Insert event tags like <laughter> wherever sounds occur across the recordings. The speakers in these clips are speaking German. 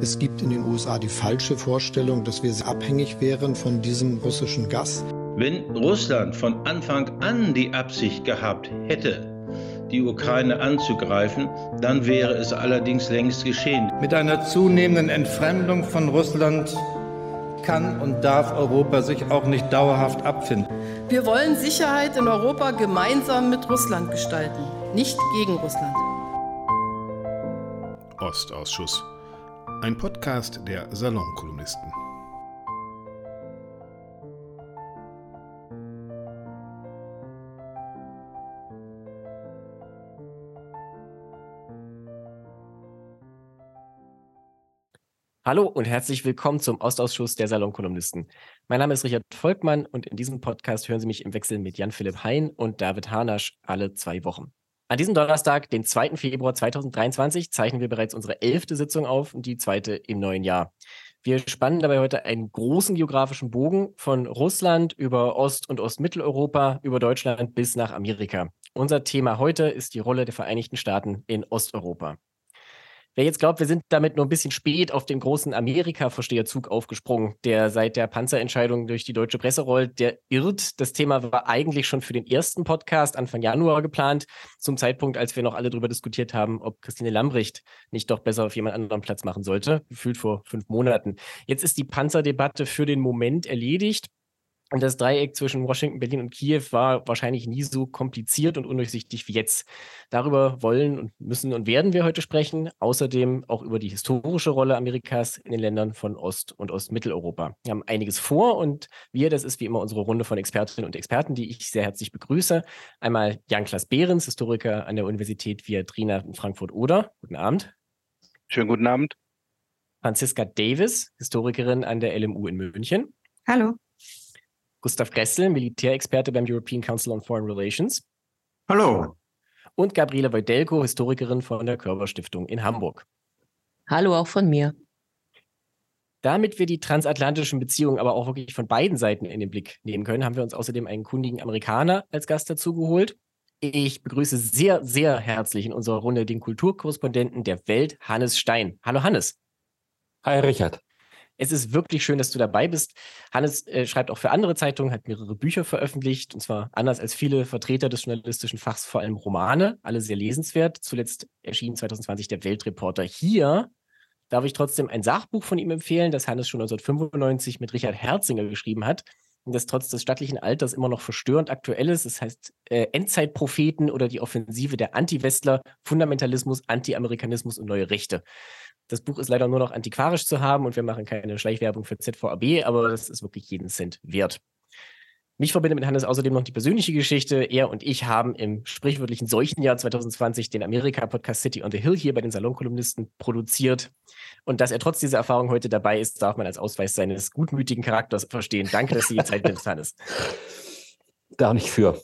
Es gibt in den USA die falsche Vorstellung, dass wir abhängig wären von diesem russischen Gas. Wenn Russland von Anfang an die Absicht gehabt hätte, die Ukraine anzugreifen, dann wäre es allerdings längst geschehen. Mit einer zunehmenden Entfremdung von Russland kann und darf Europa sich auch nicht dauerhaft abfinden. Wir wollen Sicherheit in Europa gemeinsam mit Russland gestalten, nicht gegen Russland. Ostausschuss. Ein Podcast der Salonkolumnisten. Hallo und herzlich willkommen zum Ostausschuss der Salonkolumnisten. Mein Name ist Richard Volkmann und in diesem Podcast hören Sie mich im Wechsel mit Jan-Philipp Hein und David Hanasch alle zwei Wochen. An diesem Donnerstag, den 2. Februar 2023, zeichnen wir bereits unsere elfte Sitzung auf und die zweite im neuen Jahr. Wir spannen dabei heute einen großen geografischen Bogen von Russland über Ost- und Ostmitteleuropa, über Deutschland bis nach Amerika. Unser Thema heute ist die Rolle der Vereinigten Staaten in Osteuropa. Wer jetzt glaubt, wir sind damit nur ein bisschen spät auf den großen Amerika-Versteherzug aufgesprungen, der seit der Panzerentscheidung durch die deutsche Presse rollt, der irrt. Das Thema war eigentlich schon für den ersten Podcast Anfang Januar geplant, zum Zeitpunkt, als wir noch alle darüber diskutiert haben, ob Christine Lambrecht nicht doch besser auf jemand anderen Platz machen sollte, gefühlt vor fünf Monaten. Jetzt ist die Panzerdebatte für den Moment erledigt. Und das Dreieck zwischen Washington, Berlin und Kiew war wahrscheinlich nie so kompliziert und undurchsichtig wie jetzt. Darüber wollen und müssen und werden wir heute sprechen. Außerdem auch über die historische Rolle Amerikas in den Ländern von Ost- und Ostmitteleuropa. Wir haben einiges vor und wir, das ist wie immer unsere Runde von Expertinnen und Experten, die ich sehr herzlich begrüße. Einmal Jan-Klaas Behrens, Historiker an der Universität Viadrina in Frankfurt-Oder. Guten Abend. Schönen guten Abend. Franziska Davis, Historikerin an der LMU in München. Hallo. Gustav Gressel, Militärexperte beim European Council on Foreign Relations. Hallo. Und Gabriele Wojdelko, Historikerin von der Körber Stiftung in Hamburg. Hallo auch von mir. Damit wir die transatlantischen Beziehungen aber auch wirklich von beiden Seiten in den Blick nehmen können, haben wir uns außerdem einen kundigen Amerikaner als Gast dazu geholt. Ich begrüße sehr, sehr herzlich in unserer Runde den Kulturkorrespondenten der Welt, Hannes Stein. Hallo Hannes. Hi Richard. Es ist wirklich schön, dass du dabei bist. Hannes äh, schreibt auch für andere Zeitungen, hat mehrere Bücher veröffentlicht, und zwar anders als viele Vertreter des journalistischen Fachs, vor allem Romane, alle sehr lesenswert. Zuletzt erschien 2020 der Weltreporter. Hier darf ich trotzdem ein Sachbuch von ihm empfehlen, das Hannes schon 1995 mit Richard Herzinger geschrieben hat und das trotz des stattlichen Alters immer noch verstörend aktuell ist. Das heißt äh, Endzeitpropheten oder die Offensive der Anti-Westler, Fundamentalismus, Anti-Amerikanismus und neue Rechte. Das Buch ist leider nur noch antiquarisch zu haben und wir machen keine Schleichwerbung für ZVAB, aber das ist wirklich jeden Cent wert. Mich verbindet mit Hannes außerdem noch die persönliche Geschichte. Er und ich haben im sprichwörtlichen Seuchenjahr 2020 den Amerika-Podcast City on the Hill hier bei den Salonkolumnisten produziert. Und dass er trotz dieser Erfahrung heute dabei ist, darf man als Ausweis seines gutmütigen Charakters verstehen. Danke, dass Sie die Zeit nimmst, Hannes. <laughs> Da nicht für.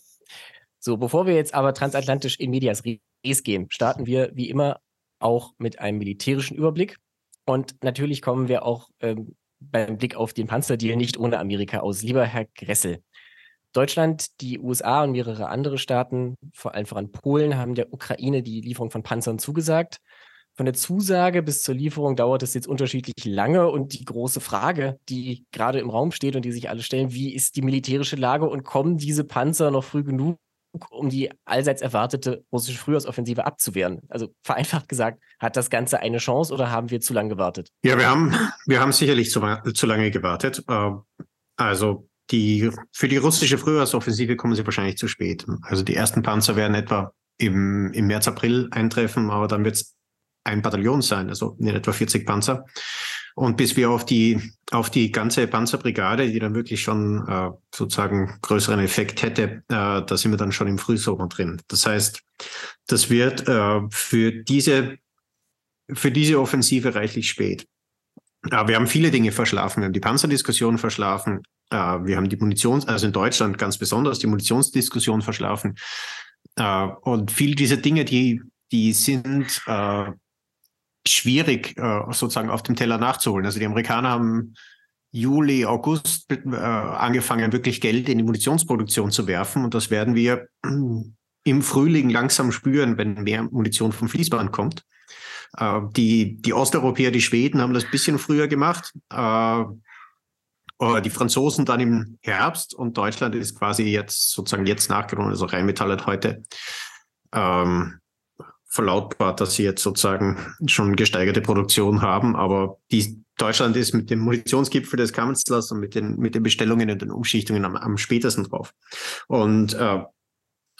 So, bevor wir jetzt aber transatlantisch in Medias Res gehen, starten wir wie immer auch mit einem militärischen Überblick. Und natürlich kommen wir auch ähm, beim Blick auf den Panzerdeal nicht ohne Amerika aus. Lieber Herr Gressel, Deutschland, die USA und mehrere andere Staaten, vor allem voran Polen, haben der Ukraine die Lieferung von Panzern zugesagt. Von der Zusage bis zur Lieferung dauert es jetzt unterschiedlich lange und die große Frage, die gerade im Raum steht und die sich alle stellen, wie ist die militärische Lage und kommen diese Panzer noch früh genug, um die allseits erwartete russische Frühjahrsoffensive abzuwehren? Also vereinfacht gesagt, hat das Ganze eine Chance oder haben wir zu lange gewartet? Ja, wir haben, wir haben sicherlich zu, zu lange gewartet. Ähm, also die, für die russische Frühjahrsoffensive kommen sie wahrscheinlich zu spät. Also die ersten Panzer werden etwa im, im März, April eintreffen, aber dann wird es ein Bataillon sein, also in etwa 40 Panzer. Und bis wir auf die, auf die ganze Panzerbrigade, die dann wirklich schon äh, sozusagen größeren Effekt hätte, äh, da sind wir dann schon im Frühsommer drin. Das heißt, das wird äh, für diese, für diese Offensive reichlich spät. Äh, wir haben viele Dinge verschlafen. Wir haben die Panzerdiskussion verschlafen. Äh, wir haben die Munitions, also in Deutschland ganz besonders die Munitionsdiskussion verschlafen. Äh, und viele dieser Dinge, die, die sind äh, schwierig, äh, sozusagen auf dem Teller nachzuholen. Also die Amerikaner haben Juli, August äh, angefangen, wirklich Geld in die Munitionsproduktion zu werfen. Und das werden wir <clears throat> im Frühling langsam spüren, wenn mehr Munition vom Fließband kommt. Äh, die, die Osteuropäer, die Schweden haben das ein bisschen früher gemacht. Die Franzosen dann im Herbst und Deutschland ist quasi jetzt sozusagen jetzt nachgerungen. Also Rheinmetall hat heute ähm, verlautbart, dass sie jetzt sozusagen schon gesteigerte Produktion haben, aber die, Deutschland ist mit dem Munitionsgipfel des Kanzlers und mit den, mit den Bestellungen und den Umschichtungen am, am spätesten drauf. Und äh,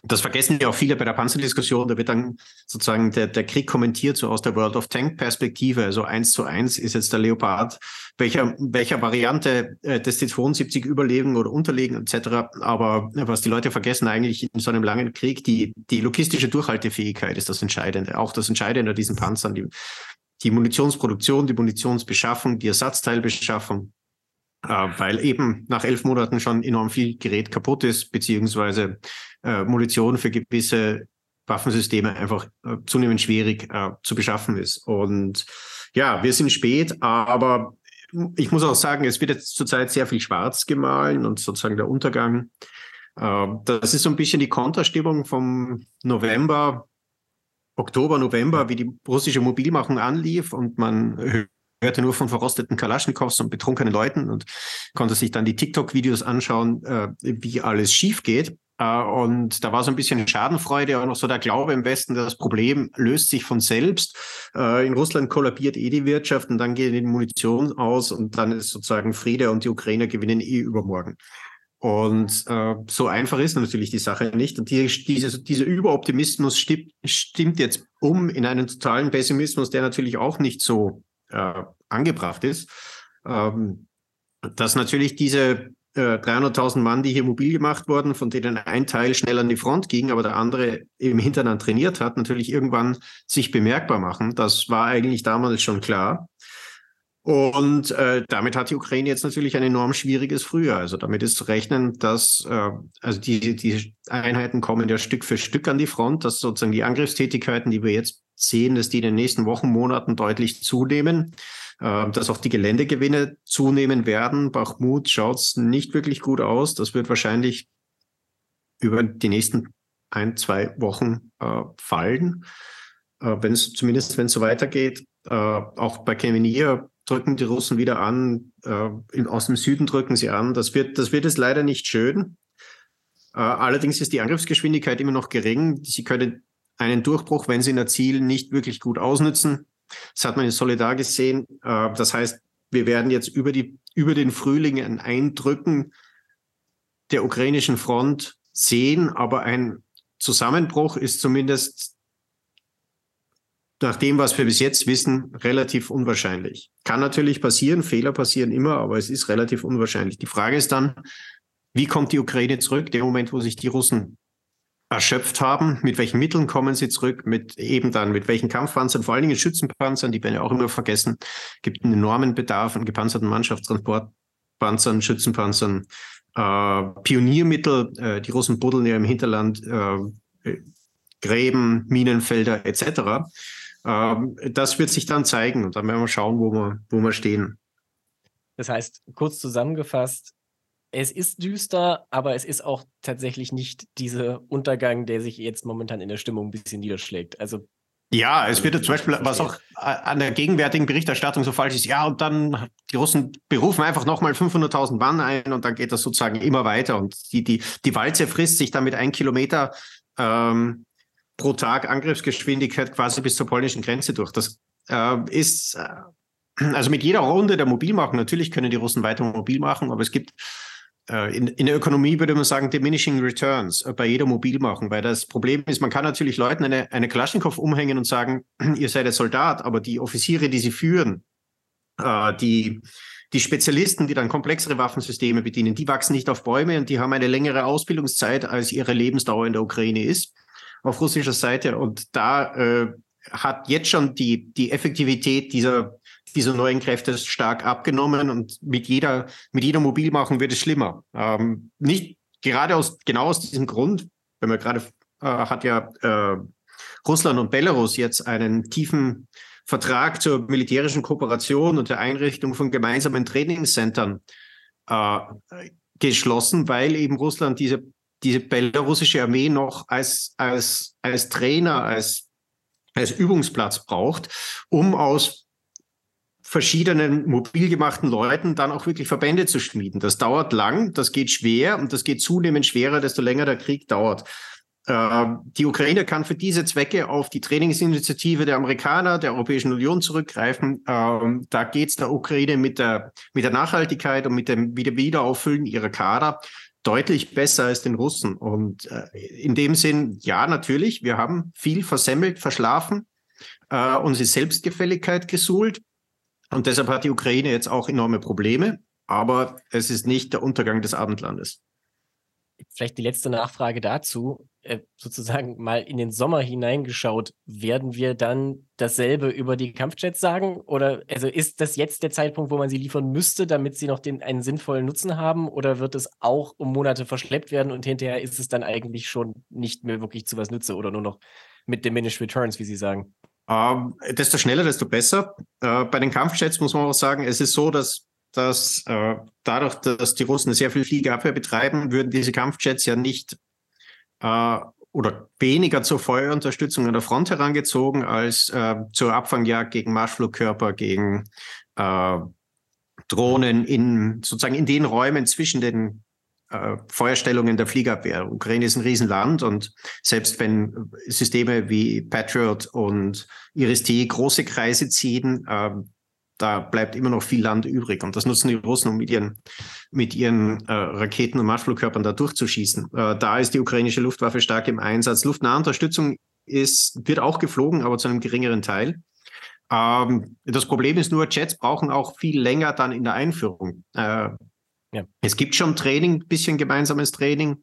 das vergessen ja auch viele bei der Panzerdiskussion. Da wird dann sozusagen der, der Krieg kommentiert, so aus der World of Tank Perspektive. Also eins zu eins ist jetzt der Leopard, welcher, welcher Variante äh, des T-72 überlegen oder unterlegen etc. Aber was die Leute vergessen eigentlich in so einem langen Krieg, die, die logistische Durchhaltefähigkeit ist das Entscheidende. Auch das Entscheidende an diesen Panzern, die, die Munitionsproduktion, die Munitionsbeschaffung, die Ersatzteilbeschaffung weil eben nach elf Monaten schon enorm viel Gerät kaputt ist, beziehungsweise äh, Munition für gewisse Waffensysteme einfach äh, zunehmend schwierig äh, zu beschaffen ist. Und ja, wir sind spät, aber ich muss auch sagen, es wird jetzt zurzeit sehr viel schwarz gemahlen und sozusagen der Untergang. Äh, das ist so ein bisschen die Konterstimmung vom November, Oktober, November, wie die russische Mobilmachung anlief und man hörte nur von verrosteten Kalaschnikows und betrunkenen Leuten und konnte sich dann die TikTok-Videos anschauen, äh, wie alles schief geht. Äh, und da war so ein bisschen Schadenfreude auch so der Glaube im Westen, das Problem löst sich von selbst. Äh, in Russland kollabiert eh die Wirtschaft und dann geht die Munition aus und dann ist sozusagen Friede und die Ukrainer gewinnen eh übermorgen. Und äh, so einfach ist natürlich die Sache nicht. Und die, diese, dieser Überoptimismus stimmt, stimmt jetzt um in einen totalen Pessimismus, der natürlich auch nicht so äh, angebracht ist, ähm, dass natürlich diese äh, 300.000 Mann, die hier mobil gemacht wurden, von denen ein Teil schnell an die Front ging, aber der andere im Hinterland trainiert hat, natürlich irgendwann sich bemerkbar machen. Das war eigentlich damals schon klar. Und äh, damit hat die Ukraine jetzt natürlich ein enorm schwieriges Frühjahr. Also damit ist zu rechnen, dass äh, also die, die Einheiten kommen ja Stück für Stück an die Front, dass sozusagen die Angriffstätigkeiten, die wir jetzt sehen, dass die in den nächsten Wochen, Monaten deutlich zunehmen, äh, dass auch die Geländegewinne zunehmen werden. Bachmut schaut es nicht wirklich gut aus. Das wird wahrscheinlich über die nächsten ein, zwei Wochen äh, fallen. Äh, wenn es zumindest, wenn es so weitergeht, äh, auch bei Kemenier drücken die Russen wieder an, äh, in, aus dem Süden drücken sie an. Das wird, das wird es leider nicht schön. Äh, allerdings ist die Angriffsgeschwindigkeit immer noch gering. Sie können einen Durchbruch, wenn sie ein Ziel nicht wirklich gut ausnützen. Das hat man in Solidar gesehen. Äh, das heißt, wir werden jetzt über, die, über den Frühling ein Eindrücken der ukrainischen Front sehen, aber ein Zusammenbruch ist zumindest nach dem, was wir bis jetzt wissen, relativ unwahrscheinlich. Kann natürlich passieren, Fehler passieren immer, aber es ist relativ unwahrscheinlich. Die Frage ist dann, wie kommt die Ukraine zurück, der Moment, wo sich die Russen erschöpft haben. Mit welchen Mitteln kommen sie zurück? Mit eben dann, mit welchen Kampfpanzern, vor allen Dingen Schützenpanzern, die werden ja auch immer vergessen. Gibt einen enormen Bedarf an gepanzerten Mannschaftstransportpanzern, Schützenpanzern, äh, Pioniermittel. Äh, die Russen buddeln ja im Hinterland äh, Gräben, Minenfelder etc. Äh, das wird sich dann zeigen und dann werden wir schauen, wo wir, wo wir stehen. Das heißt, kurz zusammengefasst, es ist düster, aber es ist auch tatsächlich nicht dieser Untergang, der sich jetzt momentan in der Stimmung ein bisschen niederschlägt. Also ja, es wird zum Beispiel, was auch an der gegenwärtigen Berichterstattung so falsch ist, ja, und dann die Russen berufen einfach nochmal 500.000 Mann ein und dann geht das sozusagen immer weiter und die, die, die Walze frisst sich dann mit ein Kilometer ähm, pro Tag Angriffsgeschwindigkeit quasi bis zur polnischen Grenze durch. Das äh, ist, äh, also mit jeder Runde der Mobilmachung, natürlich können die Russen weiter mobil machen, aber es gibt äh, in, in der Ökonomie würde man sagen, diminishing returns äh, bei jeder Mobilmachung, weil das Problem ist, man kann natürlich Leuten eine, eine Kalaschnikow umhängen und sagen, <clears throat> ihr seid ein Soldat, aber die Offiziere, die sie führen, äh, die, die Spezialisten, die dann komplexere Waffensysteme bedienen, die wachsen nicht auf Bäume und die haben eine längere Ausbildungszeit, als ihre Lebensdauer in der Ukraine ist, auf russischer Seite. Und da äh, hat jetzt schon die, die Effektivität dieser dieser neuen Kräfte stark abgenommen und mit jeder, mit jeder Mobilmachung wird es schlimmer. Ähm, nicht gerade aus, genau aus diesem Grund, wenn man gerade äh, hat ja äh, Russland und Belarus jetzt einen tiefen Vertrag zur militärischen Kooperation und der Einrichtung von gemeinsamen Trainingscentern äh, geschlossen, weil eben Russland diese, diese belarussische Armee noch als, als, als Trainer, als als Übungsplatz braucht, um aus verschiedenen mobil gemachten Leuten dann auch wirklich Verbände zu schmieden. Das dauert lang, das geht schwer und das geht zunehmend schwerer, desto länger der Krieg dauert. Äh, die Ukraine kann für diese Zwecke auf die Trainingsinitiative der Amerikaner, der Europäischen Union zurückgreifen. Ähm, da geht es der Ukraine mit der, mit der Nachhaltigkeit und mit dem Wiederauffüllen ihrer Kader deutlich besser als den Russen. Und äh, in dem Sinn, ja, natürlich, wir haben viel versemmelt, verschlafen, äh, unsere Selbstgefälligkeit gesuhlt. Und deshalb hat die Ukraine jetzt auch enorme Probleme. Aber es ist nicht der Untergang des Abendlandes. Vielleicht die letzte Nachfrage dazu. Äh, sozusagen mal in den Sommer hineingeschaut, werden wir dann dasselbe über die Kampfjets sagen? Oder also ist das jetzt der Zeitpunkt, wo man sie liefern müsste, damit sie noch den, einen sinnvollen Nutzen haben? Oder wird es auch um Monate verschleppt werden und hinterher ist es dann eigentlich schon nicht mehr wirklich zu was nütze oder nur noch mit diminished returns, wie Sie sagen? Ähm, desto schneller, desto besser. Äh, bei den Kampfjets muss man auch sagen, es ist so, dass dass äh, dadurch, dass die Russen sehr viel Fliegerabwehr betreiben, würden diese Kampfjets ja nicht äh, oder weniger zur Feuerunterstützung an der Front herangezogen als äh, zur Abfangjagd gegen Marschflugkörper, gegen äh, Drohnen in sozusagen in den Räumen zwischen den äh, Feuerstellungen der Fliegerabwehr. Ukraine ist ein Riesenland und selbst wenn Systeme wie Patriot und Iris-T große Kreise ziehen, äh, da bleibt immer noch viel Land übrig. Und das nutzen die Russen, um mit ihren, mit ihren äh, Raketen und Marschflugkörpern da durchzuschießen. Äh, da ist die ukrainische Luftwaffe stark im Einsatz. Luftnahe Unterstützung ist, wird auch geflogen, aber zu einem geringeren Teil. Ähm, das Problem ist nur, Jets brauchen auch viel länger dann in der Einführung. Äh, ja. Es gibt schon Training, bisschen gemeinsames Training,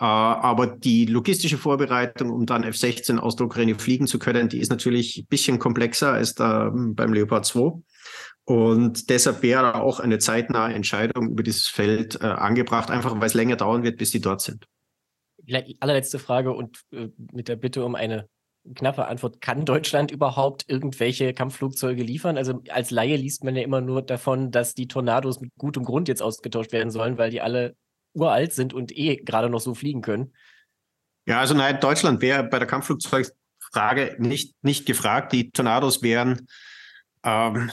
äh, aber die logistische Vorbereitung, um dann F-16 aus der Ukraine fliegen zu können, die ist natürlich ein bisschen komplexer als da beim Leopard 2. Und deshalb wäre auch eine zeitnahe Entscheidung über dieses Feld äh, angebracht, einfach weil es länger dauern wird, bis die dort sind. Allerletzte Frage und äh, mit der Bitte um eine knappe Antwort. Kann Deutschland überhaupt irgendwelche Kampfflugzeuge liefern? Also als Laie liest man ja immer nur davon, dass die Tornados mit gutem Grund jetzt ausgetauscht werden sollen, weil die alle uralt sind und eh gerade noch so fliegen können. Ja, also nein, Deutschland wäre bei der Kampfflugzeugfrage nicht, nicht gefragt. Die Tornados wären ähm,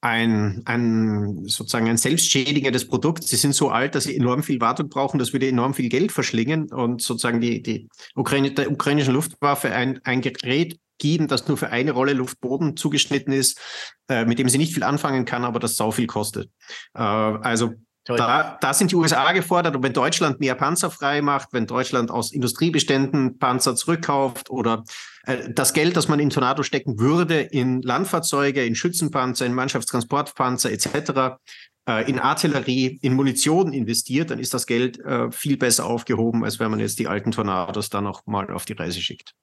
ein, ein sozusagen ein selbstschädigendes Produkt. Sie sind so alt, dass sie enorm viel Wartung brauchen. Das würde enorm viel Geld verschlingen und sozusagen die, die Ukraine, der ukrainischen Luftwaffe ein, ein Gerät geben, das nur für eine Rolle Luftboden zugeschnitten ist, äh, mit dem sie nicht viel anfangen kann, aber das sau viel kostet. Äh, also da, da, sind die USA gefordert. Und wenn Deutschland mehr Panzer frei macht, wenn Deutschland aus Industriebeständen Panzer zurückkauft oder äh, das Geld, das man in Tornado stecken würde, in Landfahrzeuge, in Schützenpanzer, in Mannschaftstransportpanzer etc., äh, in Artillerie, in Munition investiert, dann ist das Geld äh, viel besser aufgehoben, als wenn man jetzt die alten Tornados dann noch mal auf die Reise schickt.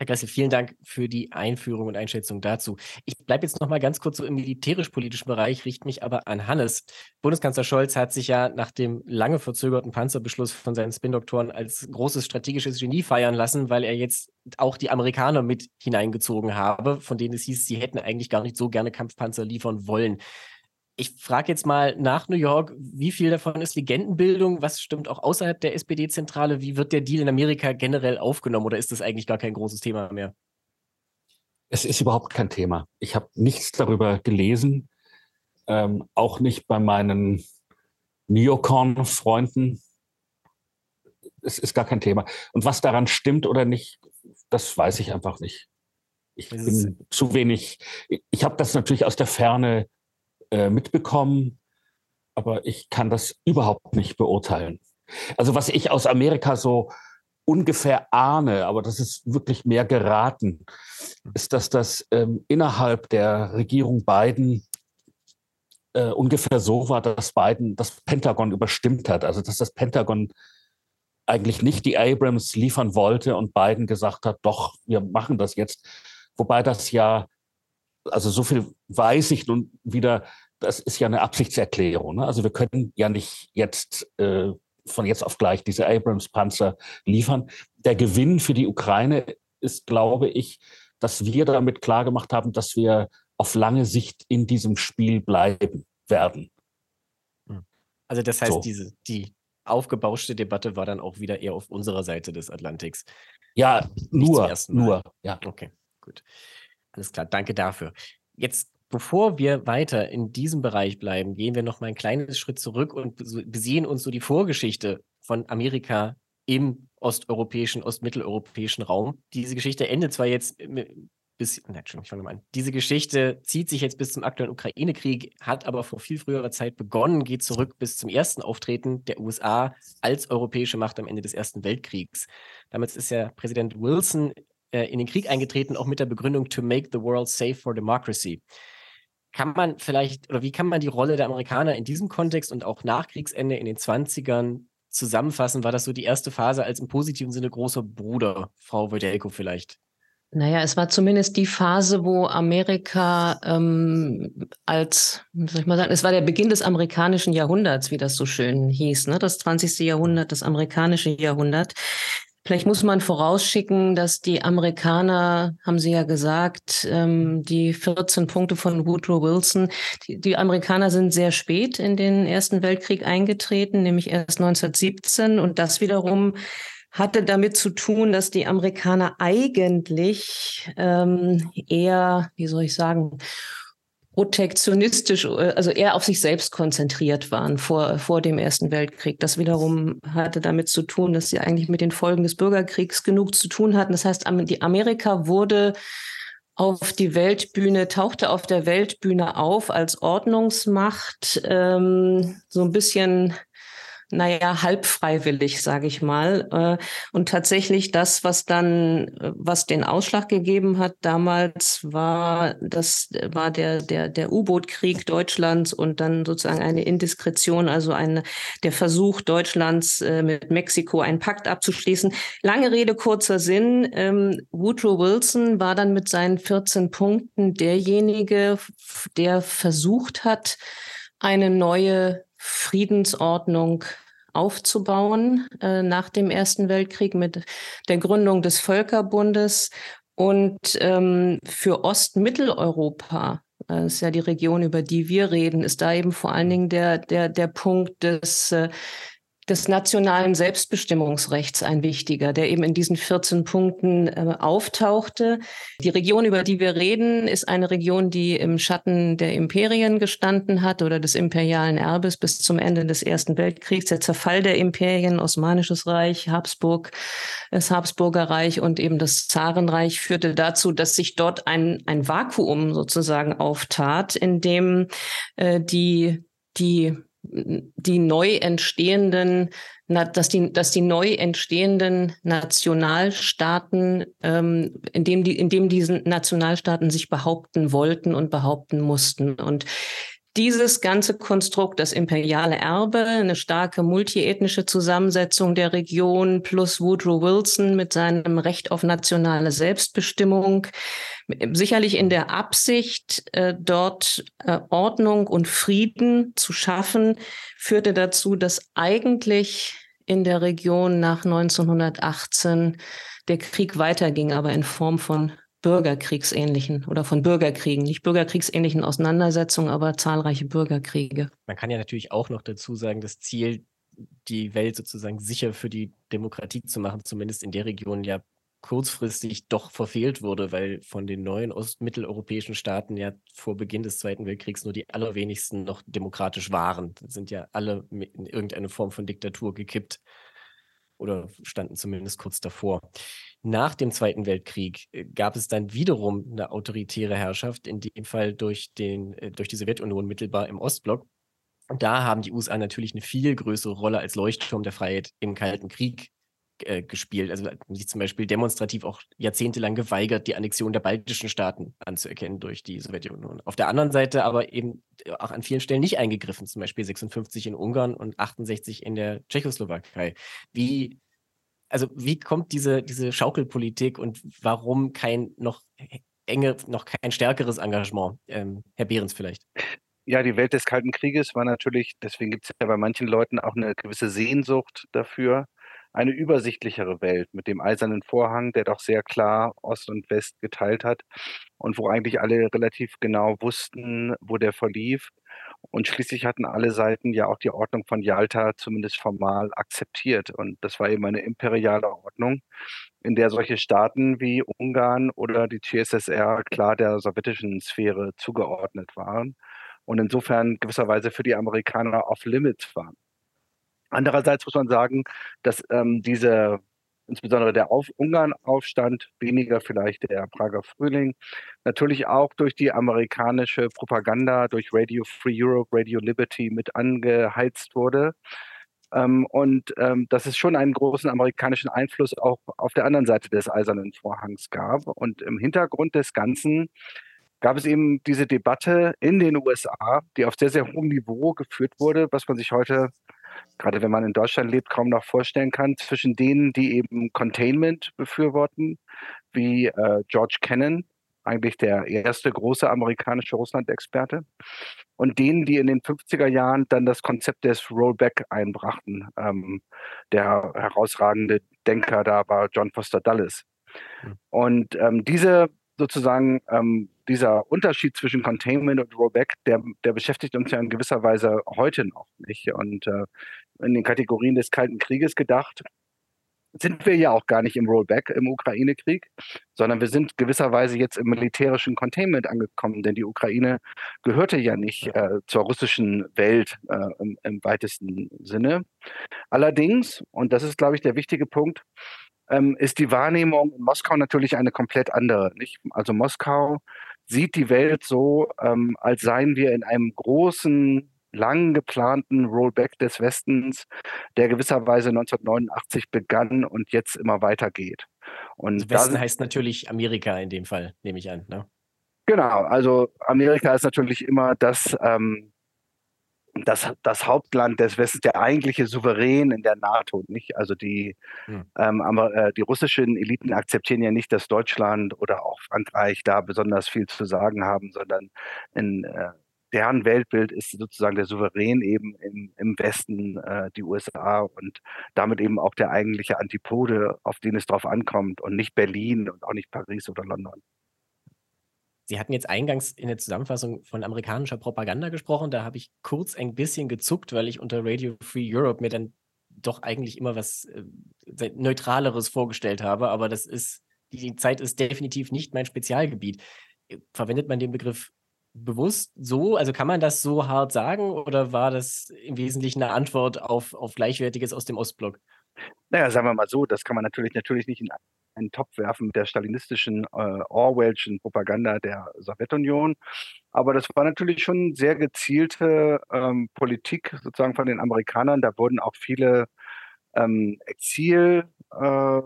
Herr Gressel, vielen Dank für die Einführung und Einschätzung dazu. Ich bleibe jetzt noch mal ganz kurz so im militärisch-politischen Bereich, richte mich aber an Hannes. Bundeskanzler Scholz hat sich ja nach dem lange verzögerten Panzerbeschluss von seinen Spin-Doktoren als großes strategisches Genie feiern lassen, weil er jetzt auch die Amerikaner mit hineingezogen habe, von denen es hieß, sie hätten eigentlich gar nicht so gerne Kampfpanzer liefern wollen. Ich frage jetzt mal nach New York, wie viel davon ist Legendenbildung? Was stimmt auch außerhalb der SPD-Zentrale? Wie wird der Deal in Amerika generell aufgenommen oder ist das eigentlich gar kein großes Thema mehr? Es ist überhaupt kein Thema. Ich habe nichts darüber gelesen, ähm, auch nicht bei meinen Neocon-Freunden. Es ist gar kein Thema. Und was daran stimmt oder nicht, das weiß ich einfach nicht. Ich bin zu wenig. Ich habe das natürlich aus der Ferne äh, mitbekommen, aber ich kann das überhaupt nicht beurteilen. Also was ich aus Amerika so ungefähr ahne, aber das ist wirklich mehr geraten, ist, dass das ähm, innerhalb der Regierung Biden äh, ungefähr so war, dass Biden das Pentagon überstimmt hat. Also dass das Pentagon eigentlich nicht die Abrams liefern wollte und Biden gesagt hat, doch, wir machen das jetzt. Wobei das ja also so viel weiß ich nun wieder, das ist ja eine Absichtserklärung. Ne? Also wir können ja nicht jetzt äh, von jetzt auf gleich diese Abrams-Panzer liefern. Der Gewinn für die Ukraine ist, glaube ich, dass wir damit klargemacht haben, dass wir auf lange Sicht in diesem Spiel bleiben werden. Hm. Also das heißt, so. diese, die aufgebauschte Debatte war dann auch wieder eher auf unserer Seite des Atlantiks. Ja, nur, nur, ja. Okay. Gut. Alles klar, danke dafür. Jetzt, bevor wir weiter in diesem Bereich bleiben, gehen wir noch mal ein kleines Schritt zurück und besehen uns so die Vorgeschichte von Amerika im osteuropäischen, ostmitteleuropäischen Raum. Diese Geschichte endet zwar jetzt bis, nein, ich fange mal an. Diese Geschichte zieht sich jetzt bis zum aktuellen Ukraine-Krieg, hat aber vor viel früherer Zeit begonnen, geht zurück bis zum ersten Auftreten der USA als europäische Macht am Ende des Ersten Weltkriegs. Damals ist ja Präsident Wilson äh, in den Krieg eingetreten, auch mit der Begründung to make the world safe for democracy. Kann man vielleicht, oder wie kann man die Rolle der Amerikaner in diesem Kontext und auch nach Kriegsende in den 20ern zusammenfassen? War das so die erste Phase als im positiven Sinne großer Bruder, Frau Wojdelko vielleicht? Naja, es war zumindest die Phase, wo Amerika ähm, als, soll ich mal sagen, es war der Beginn des amerikanischen Jahrhunderts, wie das so schön hieß, ne? das 20. Jahrhundert, das amerikanische Jahrhundert. Vielleicht muss man vorausschicken, dass die Amerikaner, haben Sie ja gesagt, ähm, die 14 Punkte von Woodrow Wilson, die, die, Amerikaner sind sehr spät in den Ersten Weltkrieg eingetreten, nämlich erst 1917 und das wiederum hatte damit zu tun, dass die Amerikaner eigentlich ähm, eher, wie soll ich sagen, protektionistisch, äh, also eher auf sich selbst konzentriert waren vor, vor dem Ersten Weltkrieg. Das wiederum hatte damit zu tun, dass sie eigentlich mit den Folgen des Bürgerkriegs genug zu tun hatten. Das heißt, die Amerika wurde auf die Weltbühne, tauchte auf der Weltbühne auf als Ordnungsmacht, ähm, so ein bisschen naja, halb freiwillig, sage ich mal. Äh, und tatsächlich das, was dann, was den Ausschlag gegeben hat damals, war das war der der der U-Boot-Krieg Deutschlands und dann sozusagen eine Indiskretion, also ein der Versuch Deutschlands äh, mit Mexiko einen Pakt abzuschließen. Lange Rede kurzer Sinn. Ähm, Woodrow Wilson war dann mit seinen 14 Punkten derjenige, der versucht hat, eine neue Friedensordnung aufzubauen äh, nach dem Ersten Weltkrieg mit der Gründung des Völkerbundes. Und ähm, für Ostmitteleuropa, äh, ist ja die Region, über die wir reden, ist da eben vor allen Dingen der, der, der Punkt des äh, des nationalen Selbstbestimmungsrechts ein wichtiger, der eben in diesen 14 Punkten äh, auftauchte. Die Region, über die wir reden, ist eine Region, die im Schatten der Imperien gestanden hat oder des imperialen Erbes bis zum Ende des Ersten Weltkriegs. Der Zerfall der Imperien, Osmanisches Reich, Habsburg, das Habsburger Reich und eben das Zarenreich führte dazu, dass sich dort ein, ein Vakuum sozusagen auftat, in dem äh, die die die neu entstehenden, dass die, dass die neu entstehenden Nationalstaaten, ähm, in dem die, in dem diese Nationalstaaten sich behaupten wollten und behaupten mussten. Und dieses ganze Konstrukt, das imperiale Erbe, eine starke multiethnische Zusammensetzung der Region plus Woodrow Wilson mit seinem Recht auf nationale Selbstbestimmung, sicherlich in der Absicht, äh, dort äh, Ordnung und Frieden zu schaffen, führte dazu, dass eigentlich in der Region nach 1918 der Krieg weiterging, aber in Form von bürgerkriegsähnlichen oder von Bürgerkriegen, nicht bürgerkriegsähnlichen Auseinandersetzungen, aber zahlreiche Bürgerkriege. Man kann ja natürlich auch noch dazu sagen, das Ziel, die Welt sozusagen sicher für die Demokratie zu machen, zumindest in der Region ja kurzfristig doch verfehlt wurde, weil von den neuen ostmitteleuropäischen Staaten ja vor Beginn des Zweiten Weltkriegs nur die allerwenigsten noch demokratisch waren. Das sind ja alle in irgendeine Form von Diktatur gekippt oder standen zumindest kurz davor. Nach dem Zweiten Weltkrieg äh, gab es dann wiederum eine autoritäre Herrschaft, in dem Fall durch, den, äh, durch die Sowjetunion mittelbar im Ostblock. Und da haben die USA natürlich eine viel größere Rolle als Leuchtturm der Freiheit im Kalten Krieg äh, gespielt. Also sich zum Beispiel demonstrativ auch jahrzehntelang geweigert, die Annexion der baltischen Staaten anzuerkennen durch die Sowjetunion. Auf der anderen Seite aber eben auch an vielen Stellen nicht eingegriffen, zum Beispiel 56 in Ungarn und 68 in der Tschechoslowakei. Wie also wie kommt diese, diese Schaukelpolitik und warum kein noch enge, noch kein stärkeres Engagement? Ähm, Herr Behrens vielleicht. Ja, die Welt des Kalten Krieges war natürlich, deswegen gibt es ja bei manchen Leuten auch eine gewisse Sehnsucht dafür, eine übersichtlichere Welt mit dem eisernen Vorhang, der doch sehr klar Ost und West geteilt hat und wo eigentlich alle relativ genau wussten, wo der verlief Und schließlich hatten alle Seiten ja auch die Ordnung von Yalta zumindest formal akzeptiert. Und das war eben eine imperiale Ordnung, in der solche Staaten wie Ungarn oder die CSSR klar der sowjetischen Sphäre zugeordnet waren und insofern gewisserweise für die Amerikaner off-limits waren. Andererseits muss man sagen, dass ähm, diese insbesondere der Auf Ungarn-Aufstand, weniger vielleicht der Prager Frühling, natürlich auch durch die amerikanische Propaganda, durch Radio Free Europe, Radio Liberty mit angeheizt wurde. Ähm, und ähm, dass es schon einen großen amerikanischen Einfluss auch auf der anderen Seite des Eisernen Vorhangs gab. Und im Hintergrund des Ganzen gab es eben diese Debatte in den USA, die auf sehr, sehr hohem Niveau geführt wurde, was man sich heute gerade wenn man in Deutschland lebt, kaum noch vorstellen kann, zwischen denen, die eben Containment befürworten, wie äh, George Kennan, eigentlich der erste große amerikanische Russland-Experte, und denen, die in den 50er Jahren dann das Konzept des Rollback einbrachten. Ähm, der herausragende Denker da war John Foster Dulles. Mhm. Und ähm, diese sozusagen ähm, dieser Unterschied zwischen Containment und Rollback, der, der beschäftigt uns ja in gewisser Weise heute noch nicht. Und äh, in den Kategorien des Kalten Krieges gedacht, sind wir ja auch gar nicht im Rollback im Ukraine-Krieg, sondern wir sind gewisserweise jetzt im militärischen Containment angekommen, denn die Ukraine gehörte ja nicht äh, zur russischen Welt äh, im, im, weitesten Sinne. Allerdings, und das ist, glaube ich, der wichtige Punkt, ähm, ist die Wahrnehmung in Moskau natürlich eine komplett andere. Nicht? Also Moskau sieht die Welt so, ähm, als seien wir in einem großen, lang geplanten Rollback des Westens, der gewisserweise 1989 begann und jetzt immer weitergeht. Und also Westen heißt natürlich Amerika in dem Fall, nehme ich an. Ne? Genau, also Amerika ist natürlich immer das ähm, das, das Hauptland des Westens, der eigentliche Souverän in der NATO, nicht? Also die, hm. ähm, aber, äh, die russischen Eliten akzeptieren ja nicht, dass Deutschland oder auch Frankreich da besonders viel zu sagen haben, sondern in äh, deren Weltbild ist sozusagen der Souverän eben im, im Westen äh, die USA und damit eben auch der eigentliche Antipode, auf den es drauf ankommt und nicht Berlin und auch nicht Paris oder London. Sie hatten jetzt eingangs in der Zusammenfassung von amerikanischer Propaganda gesprochen. Da habe ich kurz ein bisschen gezuckt, weil ich unter Radio Free Europe mir dann doch eigentlich immer was äh, Neutraleres vorgestellt habe. Aber das ist, die Zeit ist definitiv nicht mein Spezialgebiet. Verwendet man den Begriff bewusst so? Also kann man das so hart sagen oder war das im Wesentlichen eine Antwort auf, auf Gleichwertiges aus dem Ostblock? Naja, sagen wir mal so, das kann man natürlich natürlich nicht in einen Topf werfen mit der stalinistischen äh, Orwellschen Propaganda der Sowjetunion. Aber das war natürlich schon sehr gezielte ähm, Politik sozusagen von den Amerikanern. Da wurden auch viele ähm, Exil, äh,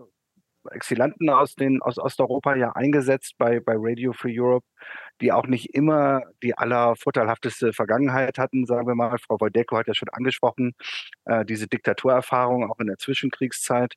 Exilanten aus, den, aus Osteuropa ja eingesetzt bei, bei Radio Free Europe, die auch nicht immer die allervorteilhafteste Vergangenheit hatten, sagen wir mal. Frau Woldeko hat ja schon angesprochen, äh, diese Diktaturerfahrung auch in der Zwischenkriegszeit.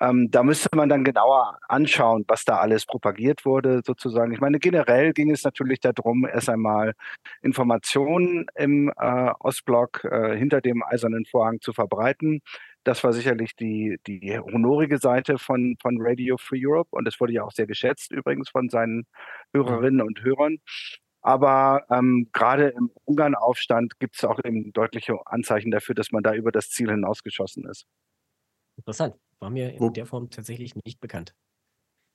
Ähm, da müsste man dann genauer anschauen, was da alles propagiert wurde, sozusagen. Ich meine, generell ging es natürlich darum, erst einmal Informationen im äh, Ostblock äh, hinter dem eisernen Vorhang zu verbreiten. Das war sicherlich die, die honorige Seite von, von Radio Free Europe und es wurde ja auch sehr geschätzt übrigens von seinen Hörerinnen und Hörern. Aber ähm, gerade im Ungarn-Aufstand gibt es auch eben deutliche Anzeichen dafür, dass man da über das Ziel hinausgeschossen ist. Interessant. War mir in Wo, der Form tatsächlich nicht bekannt.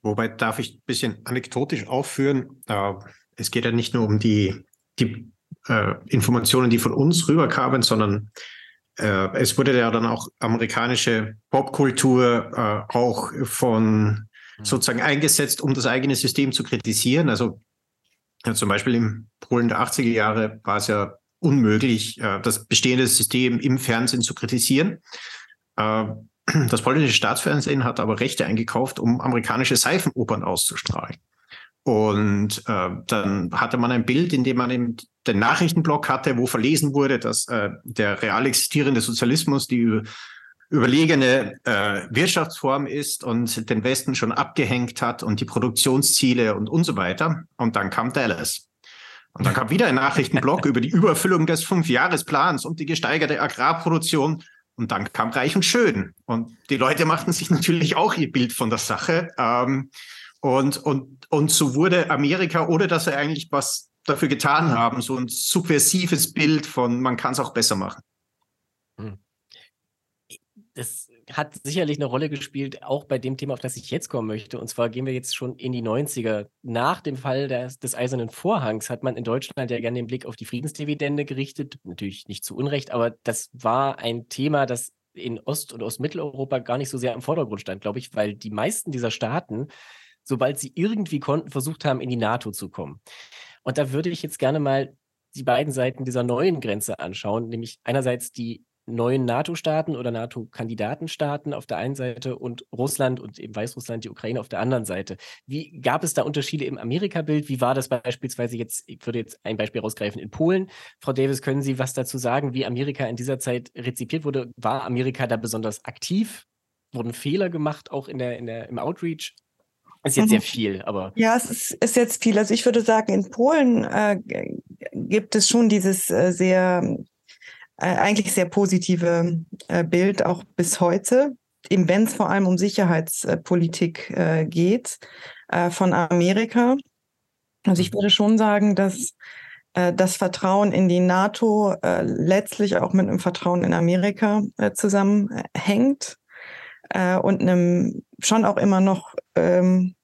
Wobei darf ich ein bisschen anekdotisch aufführen. Äh, es geht ja nicht nur um die, die äh, Informationen, die von uns rüberkamen, sondern äh, es wurde ja dann auch amerikanische Popkultur äh, auch von hm. sozusagen eingesetzt, um das eigene System zu kritisieren. Also ja, zum Beispiel im Polen der 80er Jahre war es ja unmöglich, äh, das bestehende System im Fernsehen zu kritisieren. Das polnische Staatsfernsehen hat aber Rechte eingekauft, um amerikanische Seifenopern auszustrahlen. Und äh, dann hatte man ein Bild, in dem man eben den Nachrichtenblock hatte, wo verlesen wurde, dass äh, der real existierende Sozialismus die überlegene äh, Wirtschaftsform ist und den Westen schon abgehängt hat und die Produktionsziele und und so weiter. Und dann kam Dallas. Und dann kam wieder ein Nachrichtenblock <laughs> über die Überfüllung des Fünfjahresplans und die gesteigerte Agrarproduktion und dann kam Reich und Schön. Und die Leute machten sich natürlich auch ihr Bild von der Sache. Ähm, und, und, und so wurde Amerika, ohne dass er eigentlich was dafür getan haben, so ein subversives Bild von, man kann es auch besser machen. Hm. Das hat sicherlich eine Rolle gespielt, auch bei dem Thema, auf das ich jetzt kommen möchte. Und zwar gehen wir jetzt schon in die 90er. Nach dem Fall des, des Eisernen Vorhangs hat man in Deutschland ja gerne den Blick auf die Friedensdividende gerichtet. Natürlich nicht zu Unrecht, aber das war ein Thema, das in Ost- und Ostmitteleuropa gar nicht so sehr im Vordergrund stand, glaube ich, weil die meisten dieser Staaten, sobald sie irgendwie konnten, versucht haben, in die NATO zu kommen. Und da würde ich jetzt gerne mal die beiden Seiten dieser neuen Grenze anschauen, nämlich einerseits die neuen NATO-Staaten oder NATO-Kandidatenstaaten auf der einen Seite und Russland und eben Weißrussland, die Ukraine auf der anderen Seite. Wie gab es da Unterschiede im Amerika-Bild? Wie war das beispielsweise jetzt, ich würde jetzt ein Beispiel rausgreifen, in Polen? Frau Davis, können Sie was dazu sagen, wie Amerika in dieser Zeit rezipiert wurde? War Amerika da besonders aktiv? Wurden Fehler gemacht, auch in der, in der, im Outreach? Ist jetzt sehr mhm. viel, aber. Ja, es ist, ist jetzt viel. Also ich würde sagen, in Polen äh, gibt es schon dieses äh, sehr eigentlich sehr positive äh, Bild auch bis heute, eben wenn es vor allem um Sicherheitspolitik äh, geht äh, von Amerika. Also ich würde schon sagen, dass äh, das Vertrauen in die NATO äh, letztlich auch mit einem Vertrauen in Amerika zusammenhängt und einem schon auch immer noch ähm,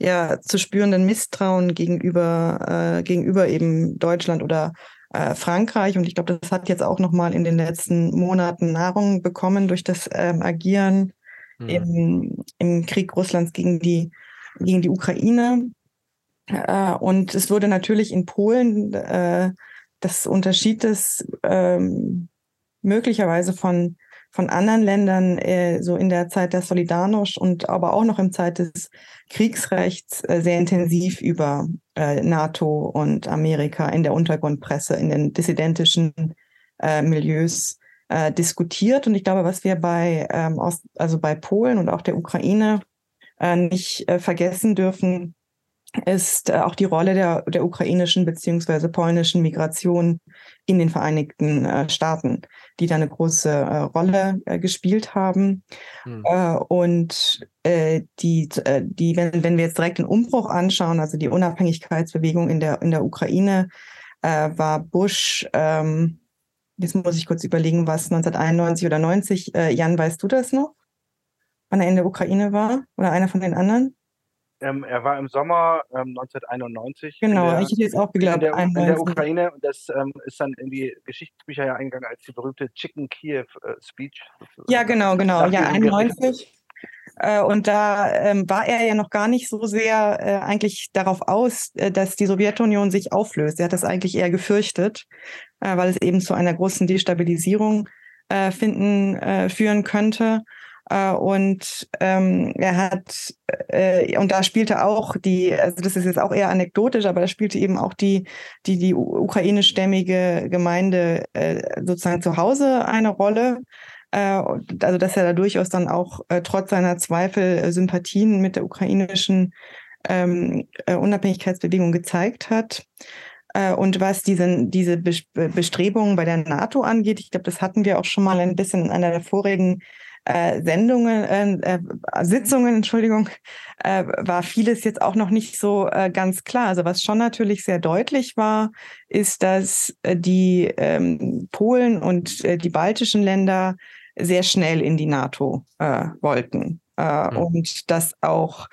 ja, zu spürenden Misstrauen gegenüber, gegenüber eben Deutschland oder äh, Frankreich. Und ich glaube, das hat jetzt auch nochmal in den letzten Monaten Nahrung bekommen durch das ähm, Agieren mhm. im, im Krieg Russlands gegen die, gegen die Ukraine. Äh, und es wurde natürlich in Polen äh, das Unterschied des ähm, möglicherweise von von anderen Ländern äh, so in der Zeit der Solidarność und aber auch noch im Zeit des Kriegsrechts äh, sehr intensiv über äh, NATO und Amerika in der Untergrundpresse, in den dissidentischen äh, Milieus äh, diskutiert. Und ich glaube, was wir bei, ähm, aus, also bei Polen und auch der Ukraine äh, nicht äh, vergessen dürfen, ist äh, auch die Rolle der, der ukrainischen beziehungsweise polnischen Migration in den Vereinigten äh, Staaten, die da eine große äh, Rolle äh, gespielt haben. Hm. Äh, und die, die wenn, wenn wir jetzt direkt den Umbruch anschauen, also die Unabhängigkeitsbewegung in der, in der Ukraine, war Bush, ähm, jetzt muss ich kurz überlegen, was 1991 oder 90, Jan, weißt du das noch? Wann er in der Ukraine war? Oder einer von den anderen? Ähm, er war im Sommer ähm, 1991. Genau, der, ich hätte jetzt auch geglaubt, in der, in der Ukraine. Und das ähm, ist dann in die Geschichtsbücher ja eingegangen als die berühmte Chicken Kiev äh, Speech. Ja, genau, genau. Ja, 91. Äh, und da ähm, war er ja noch gar nicht so sehr äh, eigentlich darauf aus, äh, dass die Sowjetunion sich auflöst. Er hat das eigentlich eher gefürchtet, äh, weil es eben zu einer großen Destabilisierung äh, finden, führen könnte. Äh, und ähm, er hat, äh, und da spielte auch die, also das ist jetzt auch eher anekdotisch, aber da spielte eben auch die, die, die ukrainischstämmige Gemeinde äh, sozusagen zu Hause eine Rolle. Äh, also dass er da durchaus dann auch äh, trotz seiner Zweifel äh, Sympathien mit der ukrainischen ähm, äh, Unabhängigkeitsbewegung gezeigt hat. Äh, und was diese, diese Bestrebungen bei der NATO angeht, ich glaube, das hatten wir auch schon mal ein bisschen in einer der vorigen äh, Sendungen, äh, äh, Sitzungen, Entschuldigung, äh, war vieles jetzt auch noch nicht so äh, ganz klar. Also was schon natürlich sehr deutlich war, ist, dass äh, die ähm, Polen und äh, die baltischen Länder sehr schnell in die NATO äh, wollten. Äh, mhm. Und dass auch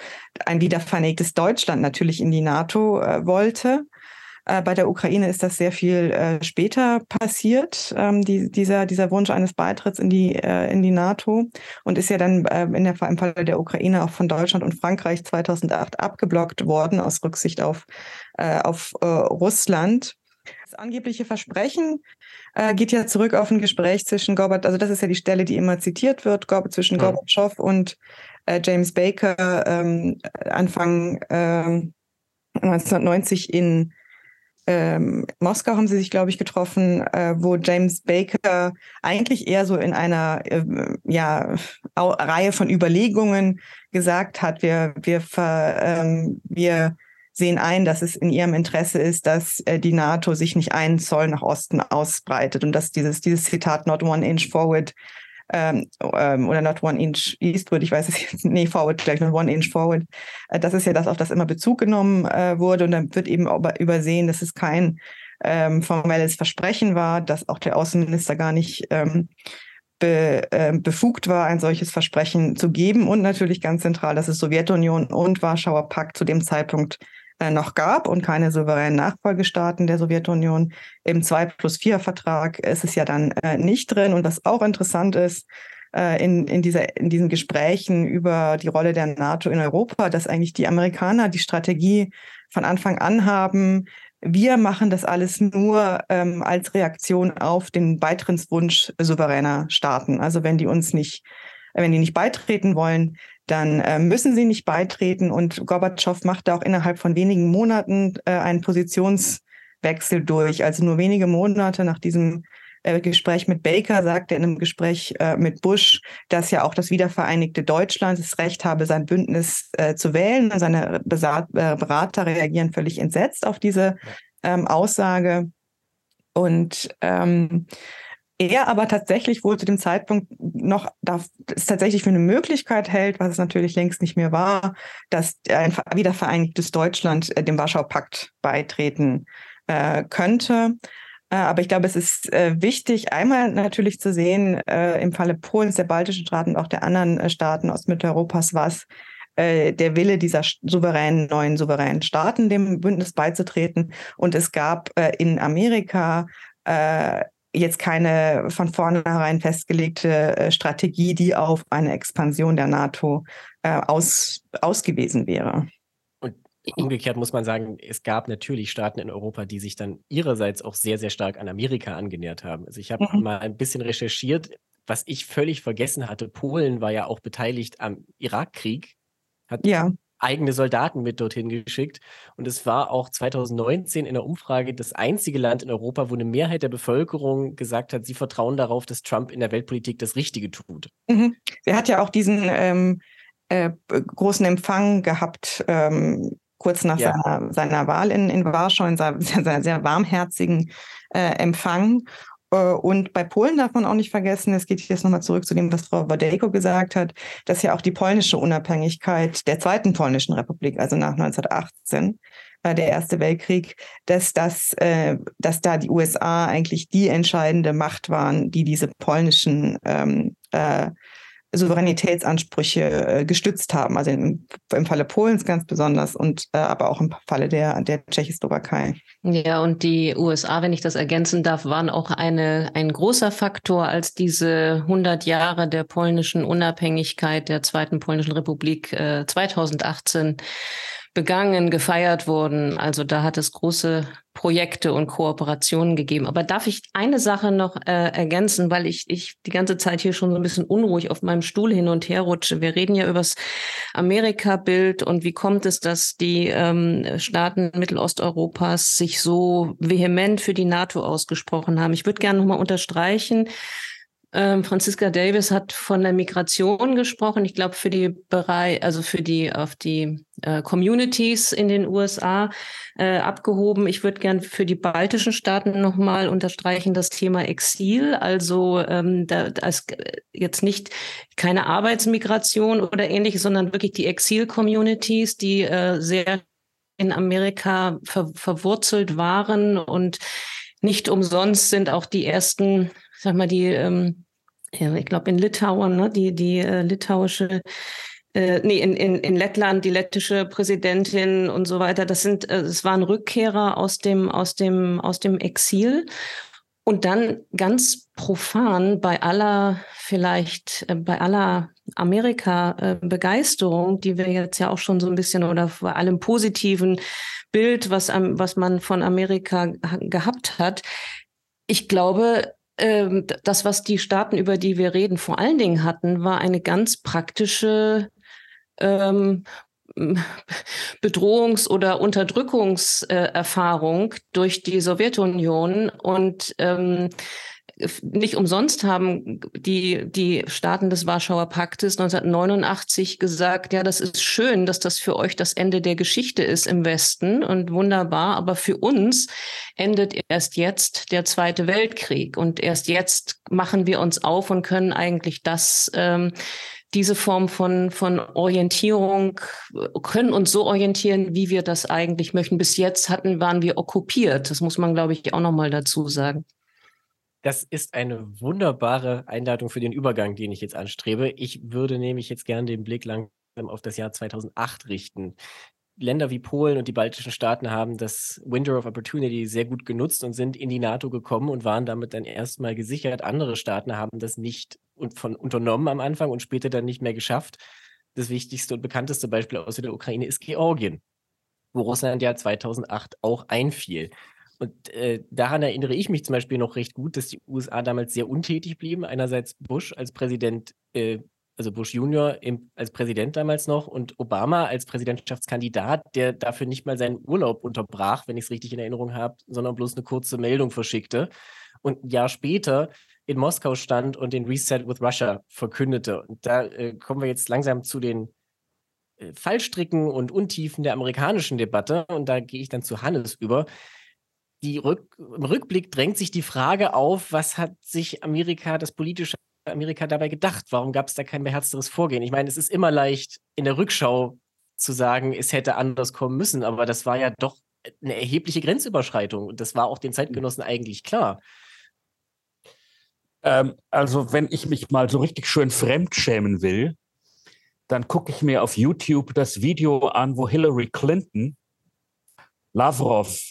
ein wiedervereinigtes Deutschland natürlich in die NATO äh, wollte. Äh, bei der Ukraine ist das sehr viel äh, später passiert, ähm, die, dieser, dieser Wunsch eines Beitritts in die, äh, in die NATO und ist ja dann äh, in der, im Fall der Ukraine auch von Deutschland und Frankreich 2008 abgeblockt worden aus Rücksicht auf, äh, auf äh, Russland. Das angebliche Versprechen äh, geht ja zurück auf ein Gespräch zwischen Gorbatschow, also das ist ja die Stelle, die immer zitiert wird, zwischen ja. Gorbatschow und äh, James Baker ähm, Anfang äh, 1990 in ähm, Moskau haben sie sich, glaube ich, getroffen, äh, wo James Baker eigentlich eher so in einer äh, ja, Reihe von Überlegungen gesagt hat, wir, wir, ver, ähm, wir sehen ein, dass es in ihrem Interesse ist, dass äh, die NATO sich nicht einen Zoll nach Osten ausbreitet und dass dieses, dieses Zitat not one inch forward ähm, ähm, oder not one inch eastward, ich weiß es <laughs> jetzt, nee, forward gleich, not one inch forward. Äh, das ist ja das, auf das immer Bezug genommen äh, wurde und dann wird eben übersehen, dass es kein ähm, formelles Versprechen war, dass auch der Außenminister gar nicht ähm, be, äh, befugt war, ein solches Versprechen zu geben und natürlich ganz zentral, dass es Sowjetunion und Warschauer Pakt zu dem Zeitpunkt noch gab und keine souveränen Nachfolgestaaten der Sowjetunion. Im 2 plus 4 Vertrag ist es ja dann äh, nicht drin. Und was auch interessant ist, äh, in, in, dieser, in diesen Gesprächen über die Rolle der NATO in Europa, dass eigentlich die Amerikaner die Strategie von Anfang an haben, wir machen das alles nur ähm, als Reaktion auf den Beitrittswunsch souveräner Staaten. Also wenn die uns nicht, wenn die nicht beitreten wollen, dann äh, müssen sie nicht beitreten. Und Gorbatschow machte auch innerhalb von wenigen Monaten äh, einen Positionswechsel durch. Also nur wenige Monate nach diesem äh, Gespräch mit Baker sagte er in einem Gespräch äh, mit Bush, dass ja auch das wiedervereinigte Deutschland das Recht habe, sein Bündnis äh, zu wählen. Und seine Besa äh, Berater reagieren völlig entsetzt auf diese ähm, Aussage. Und ähm, er aber tatsächlich wohl zu dem Zeitpunkt noch da es tatsächlich für eine Möglichkeit hält, was es natürlich längst nicht mehr war, dass ein wiedervereinigtes Deutschland äh, dem Warschau Pakt beitreten äh, könnte. Äh, aber ich glaube, es ist äh, wichtig, einmal natürlich zu sehen, äh, im Falle Polens, der baltischen Staaten und auch der anderen äh, Staaten Ostmitteleuropas, was der Wille dieser souveränen, neuen souveränen Staaten, dem Bündnis beizutreten. Und es gab in Amerika jetzt keine von vornherein festgelegte äh, Strategie, die auf eine Expansion der NATO äh, aus, ausgewiesen wäre. Und umgekehrt muss man sagen, es gab natürlich Staaten in Europa, die sich dann ihrerseits auch sehr, sehr stark an Amerika angenähert haben. Also ich habe mhm. mal ein bisschen recherchiert, was ich völlig vergessen hatte. Polen war ja auch beteiligt am Irakkrieg, hat ja eigene Soldaten mit dorthin geschickt. Und es war auch 2019 in der Umfrage das einzige Land in Europa, wo eine Mehrheit der Bevölkerung gesagt hat, sie vertrauen darauf, dass Trump in der Weltpolitik das Richtige tut. Mhm. Er hat ja auch diesen ähm, äh, großen Empfang gehabt, ähm, kurz nach ja. seiner, seiner, Wahl in, in Warschau, in sehr, <laughs> sehr warmherzigen äh, Empfang. Äh, und bei Polen darf man auch nicht vergessen, es geht jetzt nochmal zurück zu dem, was Frau Wadejko gesagt hat, dass ja auch die polnische Unabhängigkeit der zweiten polnischen Republik, also nach 1918, äh, der Erste Weltkrieg, dass, das, äh, dass da die USA eigentlich die entscheidende Macht waren, die diese polnischen ähm, äh, Souveränitätsansprüche äh, gestützt haben. Also im, im, Falle Polens ganz besonders und äh, aber auch im Falle der, der Tschechoslowakei. Ja, und die USA, wenn ich das ergänzen darf, waren auch eine, ein großer Faktor, als diese 100 Jahre der polnischen Unabhängigkeit der Zweiten Polnischen Republik äh, 2018 begangen, gefeiert wurden. Also da hat es große Projekte und Kooperationen gegeben. Aber darf ich eine Sache noch äh, ergänzen, weil ich, ich die ganze Zeit hier schon so ein bisschen unruhig auf meinem Stuhl hin und her rutsche. Wir reden ja über das Amerika-Bild und wie kommt es, dass die ähm, Staaten Mittelosteuropas sich so vehement für die NATO ausgesprochen haben. Ich würde gerne nochmal unterstreichen, ähm, Franziska Davis hat von der Migration gesprochen. Ich glaube, für die Bereich, also für die auf die äh, Communities in den USA äh, abgehoben. Ich würde gern für die baltischen Staaten nochmal unterstreichen das Thema Exil. Also ähm, da, als jetzt nicht keine Arbeitsmigration oder ähnliches, sondern wirklich die Exil-Communities, die äh, sehr in Amerika ver verwurzelt waren und nicht umsonst sind auch die ersten sag mal, die, ähm, ja, ich glaube in Litauen, ne, die, die äh, litauische äh, nee, in, in, in Lettland, die lettische Präsidentin und so weiter, das sind, äh, es waren Rückkehrer aus dem, aus dem, aus dem Exil. Und dann ganz profan bei aller, vielleicht äh, bei aller Amerika-Begeisterung, äh, die wir jetzt ja auch schon so ein bisschen oder bei allem positiven Bild, was, was man von Amerika gehabt hat, ich glaube, ähm, das, was die Staaten, über die wir reden, vor allen Dingen hatten, war eine ganz praktische ähm, Bedrohungs- oder Unterdrückungserfahrung durch die Sowjetunion. Und ähm, nicht umsonst haben die, die Staaten des Warschauer Paktes 1989 gesagt, ja, das ist schön, dass das für euch das Ende der Geschichte ist im Westen und wunderbar, aber für uns endet erst jetzt der Zweite Weltkrieg und erst jetzt machen wir uns auf und können eigentlich das, ähm, diese Form von, von Orientierung, können uns so orientieren, wie wir das eigentlich möchten. Bis jetzt hatten, waren wir okkupiert. Das muss man, glaube ich, auch nochmal dazu sagen. Das ist eine wunderbare Einladung für den Übergang, den ich jetzt anstrebe. Ich würde nämlich jetzt gerne den Blick langsam auf das Jahr 2008 richten. Länder wie Polen und die baltischen Staaten haben das Window of Opportunity sehr gut genutzt und sind in die NATO gekommen und waren damit dann erstmal gesichert. Andere Staaten haben das nicht von unternommen am Anfang und später dann nicht mehr geschafft. Das wichtigste und bekannteste Beispiel aus der Ukraine ist Georgien, wo Russland ja 2008 auch einfiel. Und äh, daran erinnere ich mich zum Beispiel noch recht gut, dass die USA damals sehr untätig blieben. Einerseits Bush als Präsident, äh, also Bush Junior im, als Präsident damals noch und Obama als Präsidentschaftskandidat, der dafür nicht mal seinen Urlaub unterbrach, wenn ich es richtig in Erinnerung habe, sondern bloß eine kurze Meldung verschickte. Und ein Jahr später in Moskau stand und den Reset with Russia verkündete. Und da äh, kommen wir jetzt langsam zu den äh, Fallstricken und Untiefen der amerikanischen Debatte. Und da gehe ich dann zu Hannes über die Rück im Rückblick drängt sich die Frage auf, was hat sich Amerika, das politische Amerika dabei gedacht? Warum gab es da kein beherzteres Vorgehen? Ich meine, es ist immer leicht in der Rückschau zu sagen, es hätte anders kommen müssen, aber das war ja doch eine erhebliche Grenzüberschreitung und das war auch den Zeitgenossen eigentlich klar. Ähm, also, wenn ich mich mal so richtig schön fremdschämen will, dann gucke ich mir auf YouTube das Video an, wo Hillary Clinton Lavrov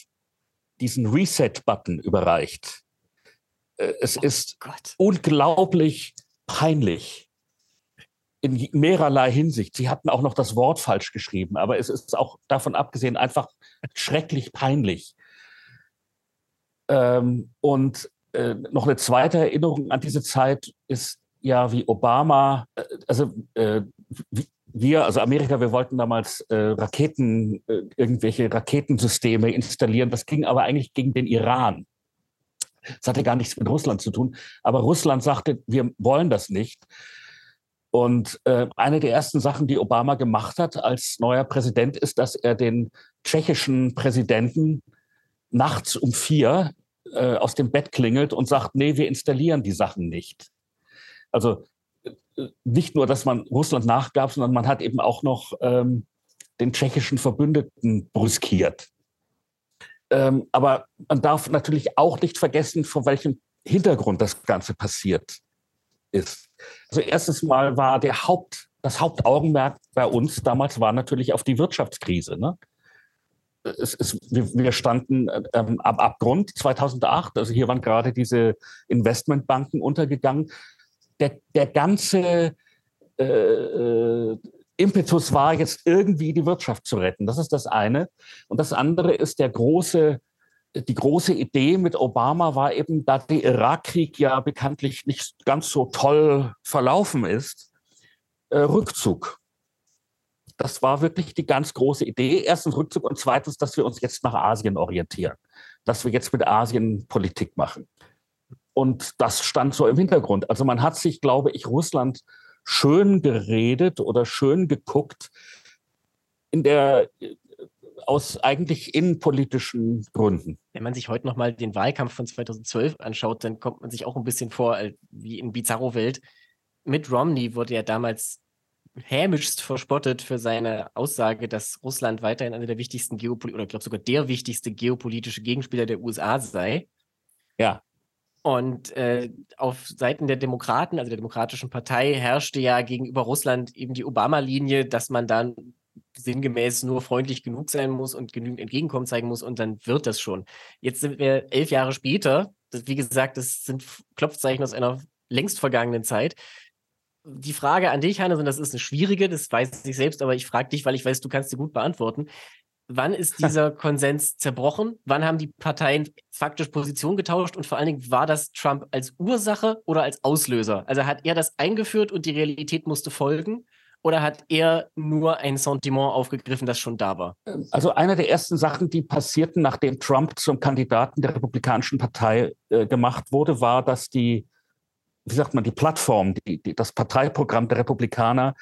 diesen Reset-Button überreicht. Äh, es oh ist Gott. unglaublich peinlich in mehrerlei Hinsicht. Sie hatten auch noch das Wort falsch geschrieben, aber es ist auch davon abgesehen einfach schrecklich peinlich. Ähm, und äh, noch eine zweite Erinnerung an diese Zeit ist ja, wie Obama, äh, also äh, wie, wir, also Amerika, wir wollten damals äh, Raketen, äh, irgendwelche Raketensysteme installieren. Das ging aber eigentlich gegen den Iran. Das hatte gar nichts mit Russland zu tun. Aber Russland sagte, wir wollen das nicht. Und äh, eine der ersten Sachen, die Obama gemacht hat als neuer Präsident, ist, dass er den tschechischen Präsidenten nachts um vier äh, aus dem Bett klingelt und sagt, nee, wir installieren die Sachen nicht. Also nicht nur, dass man Russland nachgab, sondern man hat eben auch noch ähm, den tschechischen Verbündeten brüskiert. Ähm, aber man darf natürlich auch nicht vergessen, vor welchem Hintergrund das Ganze passiert ist. Also erstens mal war der Haupt, das Hauptaugenmerk bei uns damals war natürlich auf die Wirtschaftskrise. Ne? Es, es, wir standen ähm, am Abgrund 2008, also hier waren gerade diese Investmentbanken untergegangen der, der ganze äh, äh, Impetus war, jetzt irgendwie die Wirtschaft zu retten. Das ist das eine. Und das andere ist der große, die große Idee mit Obama war eben, da der Irakkrieg ja bekanntlich nicht ganz so toll verlaufen ist, äh, Rückzug. Das war wirklich die ganz große Idee. Erstens Rückzug und zweitens, dass wir uns jetzt nach Asien orientieren, dass wir jetzt mit Asien Politik machen. Und das stand so im Hintergrund. Also man hat sich, glaube ich, Russland schön geredet oder schön geguckt in der aus eigentlich innenpolitischen Gründen. Wenn man sich heute nochmal den Wahlkampf von 2012 anschaut, dann kommt man sich auch ein bisschen vor wie in Bizarro-Welt. Mit Romney wurde ja damals hämischst verspottet für seine Aussage, dass Russland weiterhin einer der wichtigsten Geopol oder ich glaube sogar der wichtigste geopolitische Gegenspieler der USA sei. Ja. Und äh, auf Seiten der Demokraten, also der Demokratischen Partei, herrschte ja gegenüber Russland eben die Obama-Linie, dass man dann sinngemäß nur freundlich genug sein muss und genügend Entgegenkommen zeigen muss und dann wird das schon. Jetzt sind wir elf Jahre später. Das, wie gesagt, das sind Klopfzeichen aus einer längst vergangenen Zeit. Die Frage an dich, Hannes, und das ist eine schwierige, das weiß ich selbst, aber ich frage dich, weil ich weiß, du kannst sie gut beantworten. Wann ist <laughs> dieser Konsens zerbrochen? Wann haben die Parteien faktisch Position getauscht? Und vor allen Dingen, war das Trump als Ursache oder als Auslöser? Also hat er das eingeführt und die Realität musste folgen? Oder hat er nur ein Sentiment aufgegriffen, das schon da war? Also eine der ersten Sachen, die passierten, nachdem Trump zum Kandidaten der Republikanischen Partei äh, gemacht wurde, war, dass die, wie sagt man, die Plattform, die, die, das Parteiprogramm der Republikaner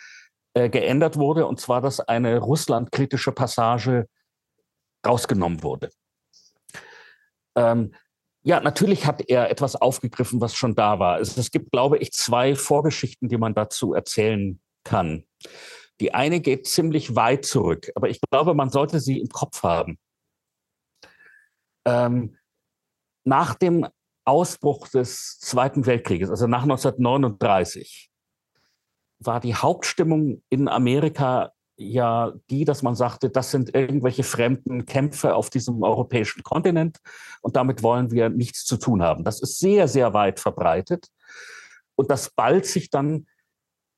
äh, geändert wurde, und zwar, dass eine russlandkritische Passage rausgenommen wurde. Ähm, ja, natürlich hat er etwas aufgegriffen, was schon da war. Es, es gibt, glaube ich, zwei Vorgeschichten, die man dazu erzählen kann. Die eine geht ziemlich weit zurück, aber ich glaube, man sollte sie im Kopf haben. Ähm, nach dem Ausbruch des Zweiten Weltkrieges, also nach 1939, war die Hauptstimmung in Amerika ja die, dass man sagte, das sind irgendwelche fremden Kämpfe auf diesem europäischen Kontinent und damit wollen wir nichts zu tun haben. Das ist sehr, sehr weit verbreitet und das ballt sich dann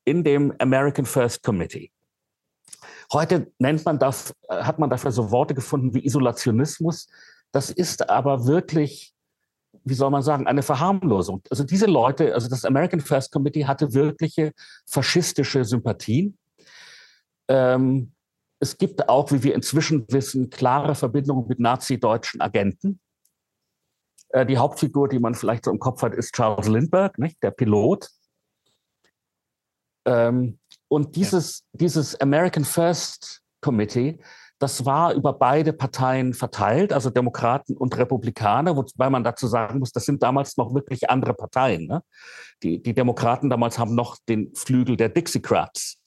in dem American First Committee. Heute nennt man das, hat man dafür so Worte gefunden wie Isolationismus. Das ist aber wirklich, wie soll man sagen, eine Verharmlosung. Also diese Leute, also das American First Committee hatte wirkliche faschistische Sympathien. Ähm, es gibt auch, wie wir inzwischen wissen, klare Verbindungen mit nazi-deutschen Agenten. Äh, die Hauptfigur, die man vielleicht so im Kopf hat, ist Charles Lindbergh, nicht? der Pilot, ähm, und dieses, ja. dieses American First Committee, das war über beide Parteien verteilt, also Demokraten und Republikaner, wobei man dazu sagen muss, das sind damals noch wirklich andere Parteien. Ne? Die, die Demokraten damals haben noch den Flügel der Dixiecrats,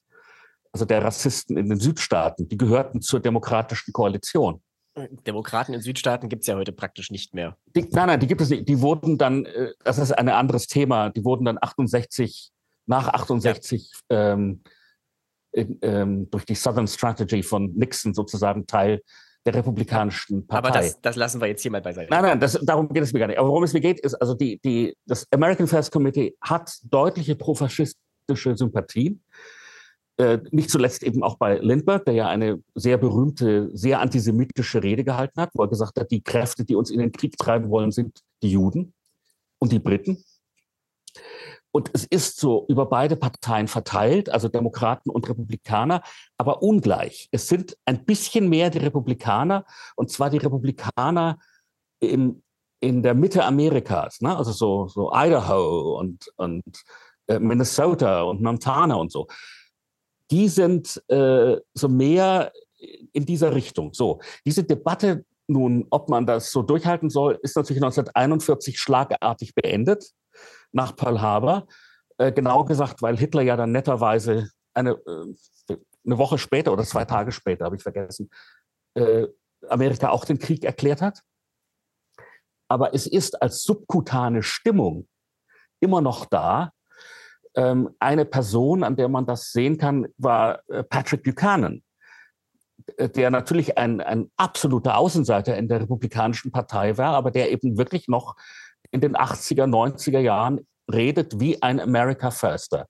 also der Rassisten in den Südstaaten, die gehörten zur demokratischen Koalition. Demokraten in Südstaaten gibt es ja heute praktisch nicht mehr. Die, nein, nein, die gibt es nicht. Die wurden dann, äh, das ist ein anderes Thema, die wurden dann 68 nach 68 ja. ähm, in, ähm, durch die Southern Strategy von Nixon sozusagen Teil der Republikanischen Partei. Aber das, das, lassen wir jetzt hier mal beiseite. Nein, nein, das, darum geht es mir gar nicht. Aber worum es mir geht, ist, also die, die, das American First Committee hat deutliche profaschistische Sympathien. Äh, nicht zuletzt eben auch bei Lindbergh, der ja eine sehr berühmte, sehr antisemitische Rede gehalten hat, wo er gesagt hat, die Kräfte, die uns in den Krieg treiben wollen, sind die Juden und die Briten. Und es ist so über beide Parteien verteilt, also Demokraten und Republikaner, aber ungleich. Es sind ein bisschen mehr die Republikaner, und zwar die Republikaner im, in der Mitte Amerikas, ne? also so, so Idaho und, und äh, Minnesota und Montana und so. Die sind äh, so mehr in dieser Richtung. So, diese Debatte nun, ob man das so durchhalten soll, ist natürlich 1941 schlagartig beendet nach Pearl Harbor. Äh, genau gesagt, weil Hitler ja dann netterweise eine, äh, eine Woche später oder zwei Tage später, habe ich vergessen, äh, Amerika auch den Krieg erklärt hat. Aber es ist als subkutane Stimmung immer noch da. Ähm, eine Person, an der man das sehen kann, war äh, Patrick Buchanan, äh, der natürlich ein, ein absoluter Außenseiter in der Republikanischen Partei war, aber der eben wirklich noch in den 80er, 90er Jahren redet wie ein America Firster.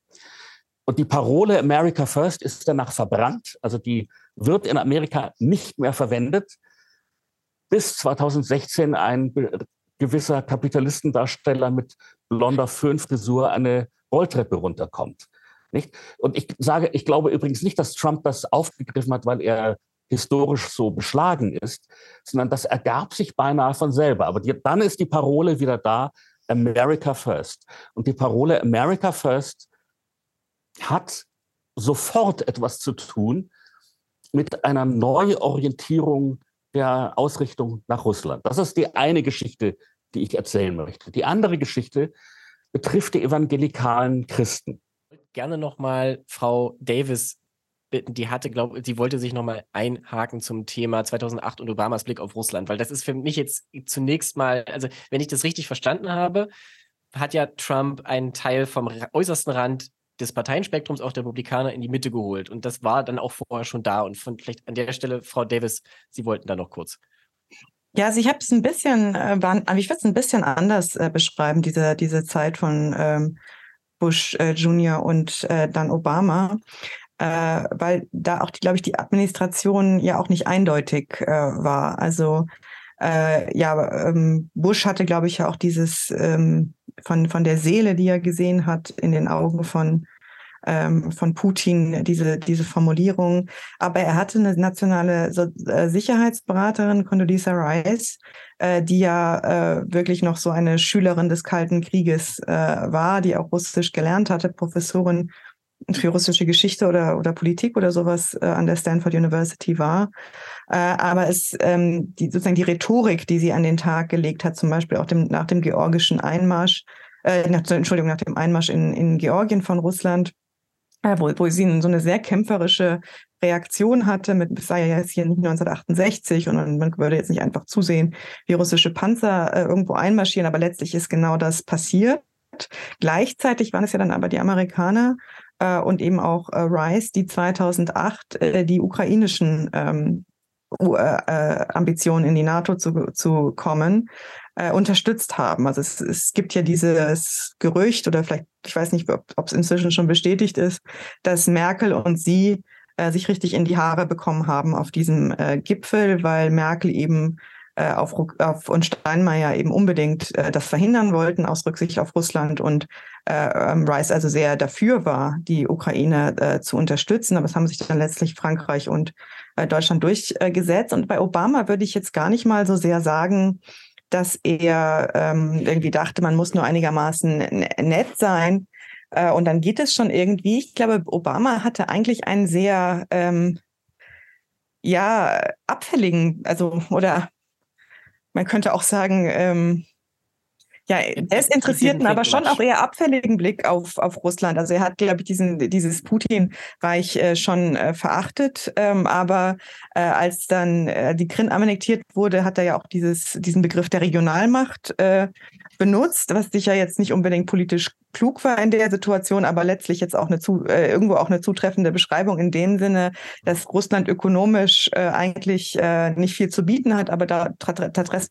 Und die Parole America First ist danach verbrannt. Also die wird in Amerika nicht mehr verwendet, bis 2016 ein gewisser Kapitalistendarsteller mit blonder Föhnfrisur eine Rolltreppe runterkommt. Nicht? Und ich sage, ich glaube übrigens nicht, dass Trump das aufgegriffen hat, weil er historisch so beschlagen ist, sondern das ergab sich beinahe von selber. Aber die, dann ist die Parole wieder da, America First. Und die Parole America First hat sofort etwas zu tun mit einer Neuorientierung der Ausrichtung nach Russland. Das ist die eine Geschichte, die ich erzählen möchte. Die andere Geschichte betrifft die evangelikalen Christen. Gerne nochmal Frau Davis bitten, die hatte, glaube sie wollte sich nochmal einhaken zum Thema 2008 und Obamas Blick auf Russland, weil das ist für mich jetzt zunächst mal, also wenn ich das richtig verstanden habe, hat ja Trump einen Teil vom äußersten Rand des Parteienspektrums auch der Republikaner in die Mitte geholt. Und das war dann auch vorher schon da. Und von, vielleicht an der Stelle, Frau Davis, Sie wollten da noch kurz. Ja, also ich habe es ein bisschen, äh, aber ich würde es ein bisschen anders äh, beschreiben, diese, diese Zeit von ähm, Bush äh, Junior und äh, dann Obama äh, weil da auch, glaube ich, die Administration ja auch nicht eindeutig äh, war. Also äh, ja, ähm, Bush hatte, glaube ich, ja auch dieses ähm, von, von der Seele, die er gesehen hat, in den Augen von ähm, von Putin, diese, diese Formulierung. Aber er hatte eine nationale so äh, Sicherheitsberaterin, Condoleezza Rice, äh, die ja äh, wirklich noch so eine Schülerin des Kalten Krieges äh, war, die auch Russisch gelernt hatte, Professorin für russische Geschichte oder, oder Politik oder sowas äh, an der Stanford University war. Äh, aber es ähm, die, sozusagen die Rhetorik, die sie an den Tag gelegt hat, zum Beispiel auch dem, nach dem georgischen Einmarsch, äh, nach, Entschuldigung, nach dem Einmarsch in, in Georgien von Russland, äh, wo, wo sie so eine sehr kämpferische Reaktion hatte, mit es sei ja jetzt hier nicht 1968 und man würde jetzt nicht einfach zusehen, wie russische Panzer äh, irgendwo einmarschieren, aber letztlich ist genau das passiert. Gleichzeitig waren es ja dann aber die Amerikaner äh, und eben auch äh, Rice, die 2008 äh, die ukrainischen ähm, äh, äh, Ambitionen in die NATO zu, zu kommen, äh, unterstützt haben. Also es, es gibt ja dieses Gerücht oder vielleicht, ich weiß nicht, ob es inzwischen schon bestätigt ist, dass Merkel und sie äh, sich richtig in die Haare bekommen haben auf diesem äh, Gipfel, weil Merkel eben äh, auf, auf und Steinmeier eben unbedingt äh, das verhindern wollten aus Rücksicht auf Russland und äh, ähm, Rice also sehr dafür war, die Ukraine äh, zu unterstützen. Aber es haben sich dann letztlich Frankreich und äh, Deutschland durchgesetzt. Und bei Obama würde ich jetzt gar nicht mal so sehr sagen, dass er ähm, irgendwie dachte, man muss nur einigermaßen nett sein. Äh, und dann geht es schon irgendwie. Ich glaube, Obama hatte eigentlich einen sehr ähm, ja, abfälligen, also oder man könnte auch sagen, ähm, ja, desinteressierten, aber schon auch eher abfälligen Blick auf, auf Russland. Also er hat, glaube ich, diesen, dieses Putin-Reich äh, schon äh, verachtet. Ähm, aber äh, als dann äh, die Krim annektiert wurde, hat er ja auch dieses, diesen Begriff der Regionalmacht äh, benutzt, was sicher jetzt nicht unbedingt politisch klug war in der Situation, aber letztlich jetzt auch eine zu, äh, irgendwo auch eine zutreffende Beschreibung in dem Sinne, dass Russland ökonomisch äh, eigentlich äh, nicht viel zu bieten hat, aber da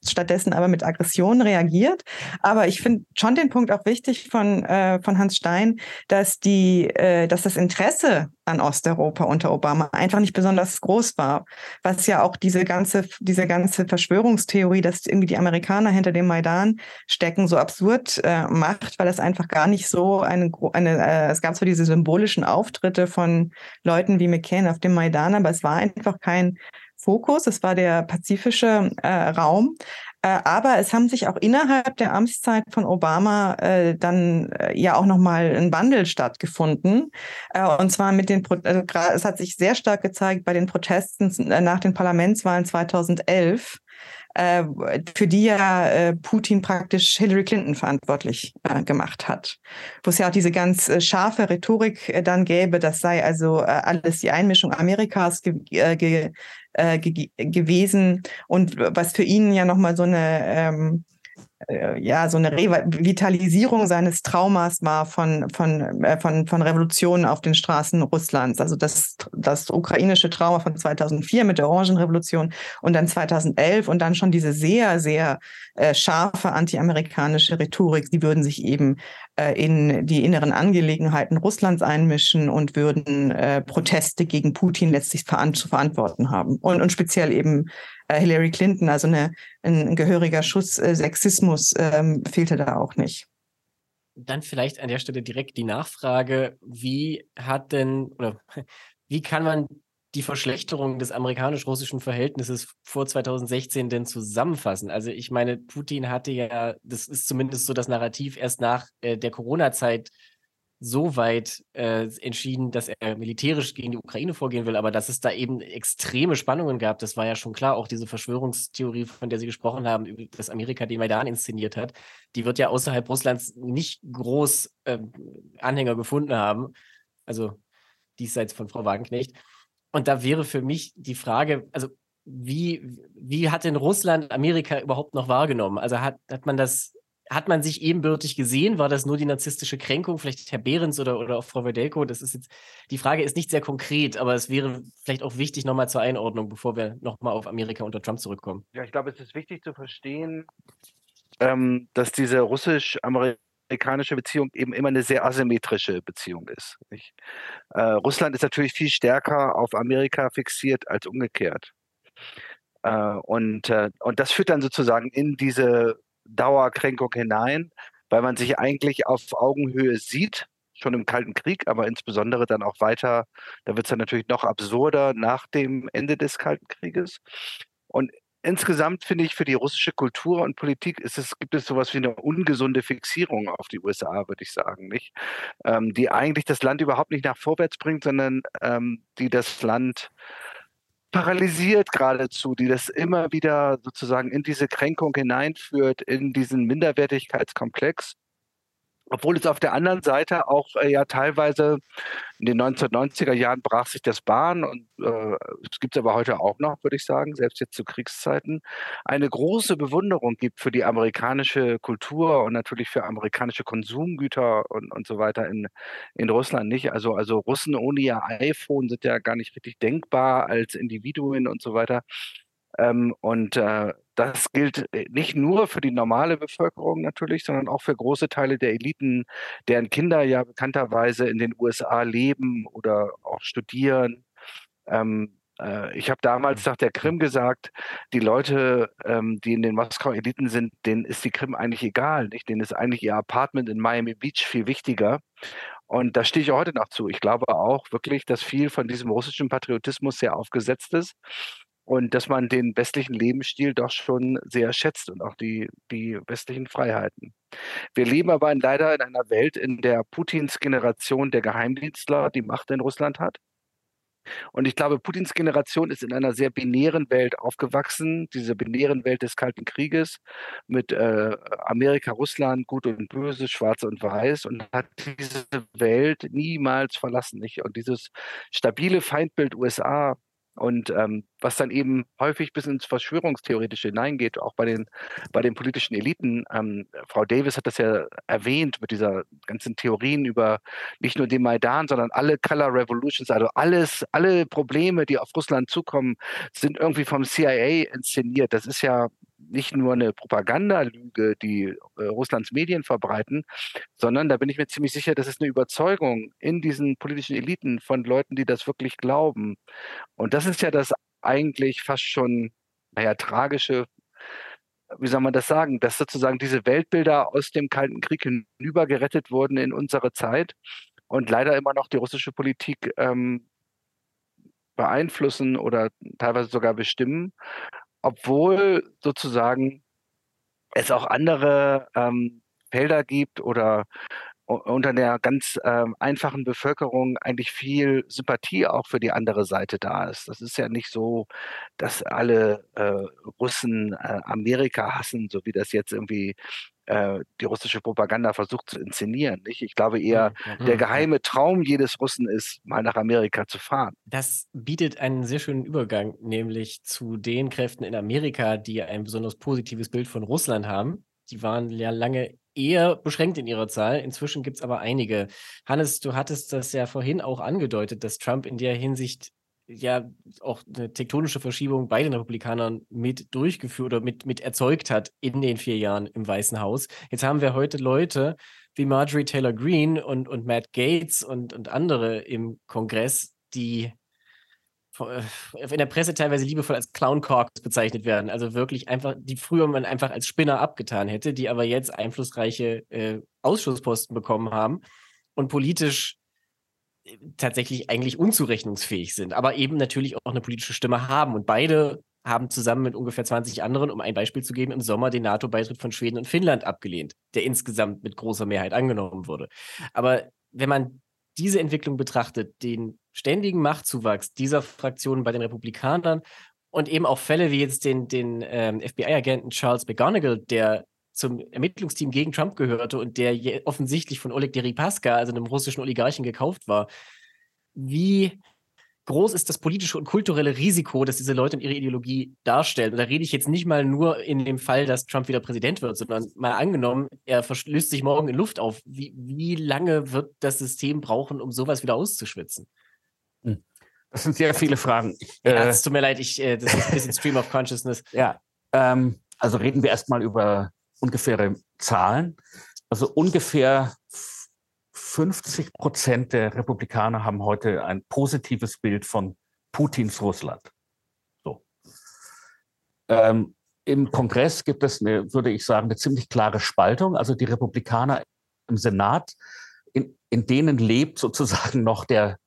stattdessen aber mit Aggression reagiert. Aber ich finde schon den Punkt auch wichtig von, äh, von Hans Stein, dass die, äh, dass das Interesse an Osteuropa unter Obama einfach nicht besonders groß war, was ja auch diese ganze, diese ganze Verschwörungstheorie, dass irgendwie die Amerikaner hinter dem Maidan stecken, so absurd äh, macht, weil das einfach gar nicht so eine, eine äh, es gab zwar diese symbolischen Auftritte von Leuten wie McCain auf dem Maidan, aber es war einfach kein Fokus, es war der pazifische äh, Raum. Äh, aber es haben sich auch innerhalb der Amtszeit von Obama äh, dann äh, ja auch nochmal ein Wandel stattgefunden. Äh, und zwar mit den, Pro also, es hat sich sehr stark gezeigt bei den Protesten äh, nach den Parlamentswahlen 2011 äh, für die ja äh, Putin praktisch Hillary Clinton verantwortlich äh, gemacht hat. Wo es ja auch diese ganz äh, scharfe Rhetorik äh, dann gäbe, das sei also äh, alles die Einmischung Amerikas ge ge ge gewesen und was für ihn ja nochmal so eine ähm, äh, ja, so eine Revitalisierung seines Traumas war von, von, äh, von, von Revolutionen auf den Straßen Russlands. Also das, das ukrainische Trauma von 2004 mit der Orangenrevolution und dann 2011 und dann schon diese sehr, sehr äh, scharfe antiamerikanische Rhetorik. Sie würden sich eben äh, in die inneren Angelegenheiten Russlands einmischen und würden äh, Proteste gegen Putin letztlich veran zu verantworten haben. Und, und speziell eben äh, Hillary Clinton, also eine, ein, ein gehöriger Schuss äh, Sexismus ähm, fehlte da auch nicht. Dann vielleicht an der Stelle direkt die Nachfrage, wie hat denn oder <laughs> wie kann man die Verschlechterung des amerikanisch-russischen Verhältnisses vor 2016 denn zusammenfassen? Also ich meine, Putin hatte ja, das ist zumindest so das Narrativ, erst nach äh, der Corona-Zeit so weit äh, entschieden, dass er militärisch gegen die Ukraine vorgehen will, aber dass es da eben extreme Spannungen gab, das war ja schon klar. Auch diese Verschwörungstheorie, von der Sie gesprochen haben, dass Amerika den Maidan inszeniert hat, die wird ja außerhalb Russlands nicht groß äh, Anhänger gefunden haben. Also diesseits von Frau Wagenknecht. Und da wäre für mich die Frage, also wie, wie hat denn Russland Amerika überhaupt noch wahrgenommen? Also hat, hat man das hat man sich ebenbürtig gesehen? War das nur die narzisstische Kränkung? Vielleicht Herr Behrens oder, oder auch Frau Wedelko? Das ist jetzt, die Frage ist nicht sehr konkret, aber es wäre vielleicht auch wichtig nochmal zur Einordnung, bevor wir nochmal auf Amerika unter Trump zurückkommen. Ja, ich glaube, es ist wichtig zu verstehen, ähm, dass diese russisch-amerikanische Beziehung eben immer eine sehr asymmetrische Beziehung ist. Äh, Russland ist natürlich viel stärker auf Amerika fixiert als umgekehrt. Äh, und, äh, und das führt dann sozusagen in diese Dauerkränkung hinein, weil man sich eigentlich auf Augenhöhe sieht schon im Kalten Krieg, aber insbesondere dann auch weiter, da wird es dann natürlich noch absurder nach dem Ende des Kalten Krieges. Und insgesamt finde ich, für die russische Kultur und Politik ist es, gibt es sowas wie eine ungesunde Fixierung auf die USA, würde ich sagen, nicht? Ähm, die eigentlich das Land überhaupt nicht nach vorwärts bringt, sondern ähm, die das Land paralysiert geradezu, die das immer wieder sozusagen in diese Kränkung hineinführt, in diesen Minderwertigkeitskomplex obwohl es auf der anderen Seite auch äh, ja teilweise in den 1990er Jahren brach sich das Bahn und äh, es gibt es aber heute auch noch, würde ich sagen, selbst jetzt zu Kriegszeiten, eine große Bewunderung gibt für die amerikanische Kultur und natürlich für amerikanische Konsumgüter und, und so weiter in, in Russland nicht. Also, also Russen ohne ihr iPhone sind ja gar nicht richtig denkbar als Individuen und so weiter. Ähm, und äh, das gilt äh, nicht nur für die normale Bevölkerung natürlich, sondern auch für große Teile der Eliten, deren Kinder ja bekannterweise in den USA leben oder auch studieren. Ähm, äh, ich habe damals nach der Krim gesagt, die Leute, ähm, die in den Moskau-Eliten sind, denen ist die Krim eigentlich egal. Nicht? Denen ist eigentlich ihr Apartment in Miami Beach viel wichtiger. Und da stehe ich heute noch zu. Ich glaube auch wirklich, dass viel von diesem russischen Patriotismus sehr aufgesetzt ist und dass man den westlichen Lebensstil doch schon sehr schätzt und auch die, die westlichen Freiheiten. Wir leben aber leider in einer Welt, in der Putins Generation der Geheimdienstler die Macht in Russland hat. Und ich glaube, Putins Generation ist in einer sehr binären Welt aufgewachsen, diese binären Welt des Kalten Krieges mit äh, Amerika, Russland, Gut und Böse, Schwarz und Weiß und hat diese Welt niemals verlassen. Nicht? Und dieses stabile Feindbild USA, und ähm, was dann eben häufig bis ins Verschwörungstheoretische hineingeht, auch bei den, bei den politischen Eliten. Ähm, Frau Davis hat das ja erwähnt mit dieser ganzen Theorien über nicht nur den Maidan, sondern alle Color Revolutions, also alles, alle Probleme, die auf Russland zukommen, sind irgendwie vom CIA inszeniert. Das ist ja nicht nur eine Propagandalüge, die äh, Russlands Medien verbreiten, sondern da bin ich mir ziemlich sicher, das ist eine Überzeugung in diesen politischen Eliten von Leuten, die das wirklich glauben. Und das ist ja das eigentlich fast schon, naja, tragische, wie soll man das sagen, dass sozusagen diese Weltbilder aus dem Kalten Krieg hinüber gerettet wurden in unsere Zeit und leider immer noch die russische Politik ähm, beeinflussen oder teilweise sogar bestimmen obwohl sozusagen es auch andere ähm, Felder gibt oder unter der ganz ähm, einfachen Bevölkerung eigentlich viel Sympathie auch für die andere Seite da ist. Das ist ja nicht so, dass alle äh, Russen äh, Amerika hassen, so wie das jetzt irgendwie äh, die russische Propaganda versucht zu inszenieren. Nicht? Ich glaube eher, mhm. der geheime Traum jedes Russen ist, mal nach Amerika zu fahren. Das bietet einen sehr schönen Übergang, nämlich zu den Kräften in Amerika, die ein besonders positives Bild von Russland haben. Die waren ja lange eher beschränkt in ihrer Zahl. Inzwischen gibt es aber einige. Hannes, du hattest das ja vorhin auch angedeutet, dass Trump in der Hinsicht ja auch eine tektonische Verschiebung bei den Republikanern mit durchgeführt oder mit, mit erzeugt hat in den vier Jahren im Weißen Haus. Jetzt haben wir heute Leute wie Marjorie Taylor Greene und, und Matt Gates und, und andere im Kongress, die äh, in der Presse teilweise liebevoll als Clown bezeichnet werden. Also wirklich einfach, die früher man einfach als Spinner abgetan hätte, die aber jetzt einflussreiche äh, Ausschussposten bekommen haben und politisch tatsächlich eigentlich unzurechnungsfähig sind, aber eben natürlich auch eine politische Stimme haben. Und beide haben zusammen mit ungefähr 20 anderen, um ein Beispiel zu geben, im Sommer den NATO-Beitritt von Schweden und Finnland abgelehnt, der insgesamt mit großer Mehrheit angenommen wurde. Aber wenn man diese Entwicklung betrachtet, den ständigen Machtzuwachs dieser Fraktionen bei den Republikanern und eben auch Fälle wie jetzt den, den ähm, FBI-Agenten Charles McGonigal, der zum Ermittlungsteam gegen Trump gehörte und der offensichtlich von Oleg Deripaska, also einem russischen Oligarchen, gekauft war. Wie groß ist das politische und kulturelle Risiko, das diese Leute und ihre Ideologie darstellen? Und da rede ich jetzt nicht mal nur in dem Fall, dass Trump wieder Präsident wird, sondern mal angenommen, er löst sich morgen in Luft auf. Wie, wie lange wird das System brauchen, um sowas wieder auszuschwitzen? Hm. Das sind sehr viele Fragen. Ich, ja, äh, es tut mir leid, ich, äh, das ist ein bisschen Stream of Consciousness. <laughs> Ja, ähm, also reden wir erstmal über ungefähre Zahlen. Also ungefähr 50 Prozent der Republikaner haben heute ein positives Bild von Putins Russland. So. Ähm, Im Kongress gibt es, eine, würde ich sagen, eine ziemlich klare Spaltung. Also die Republikaner im Senat in, in denen lebt sozusagen <laughs> noch der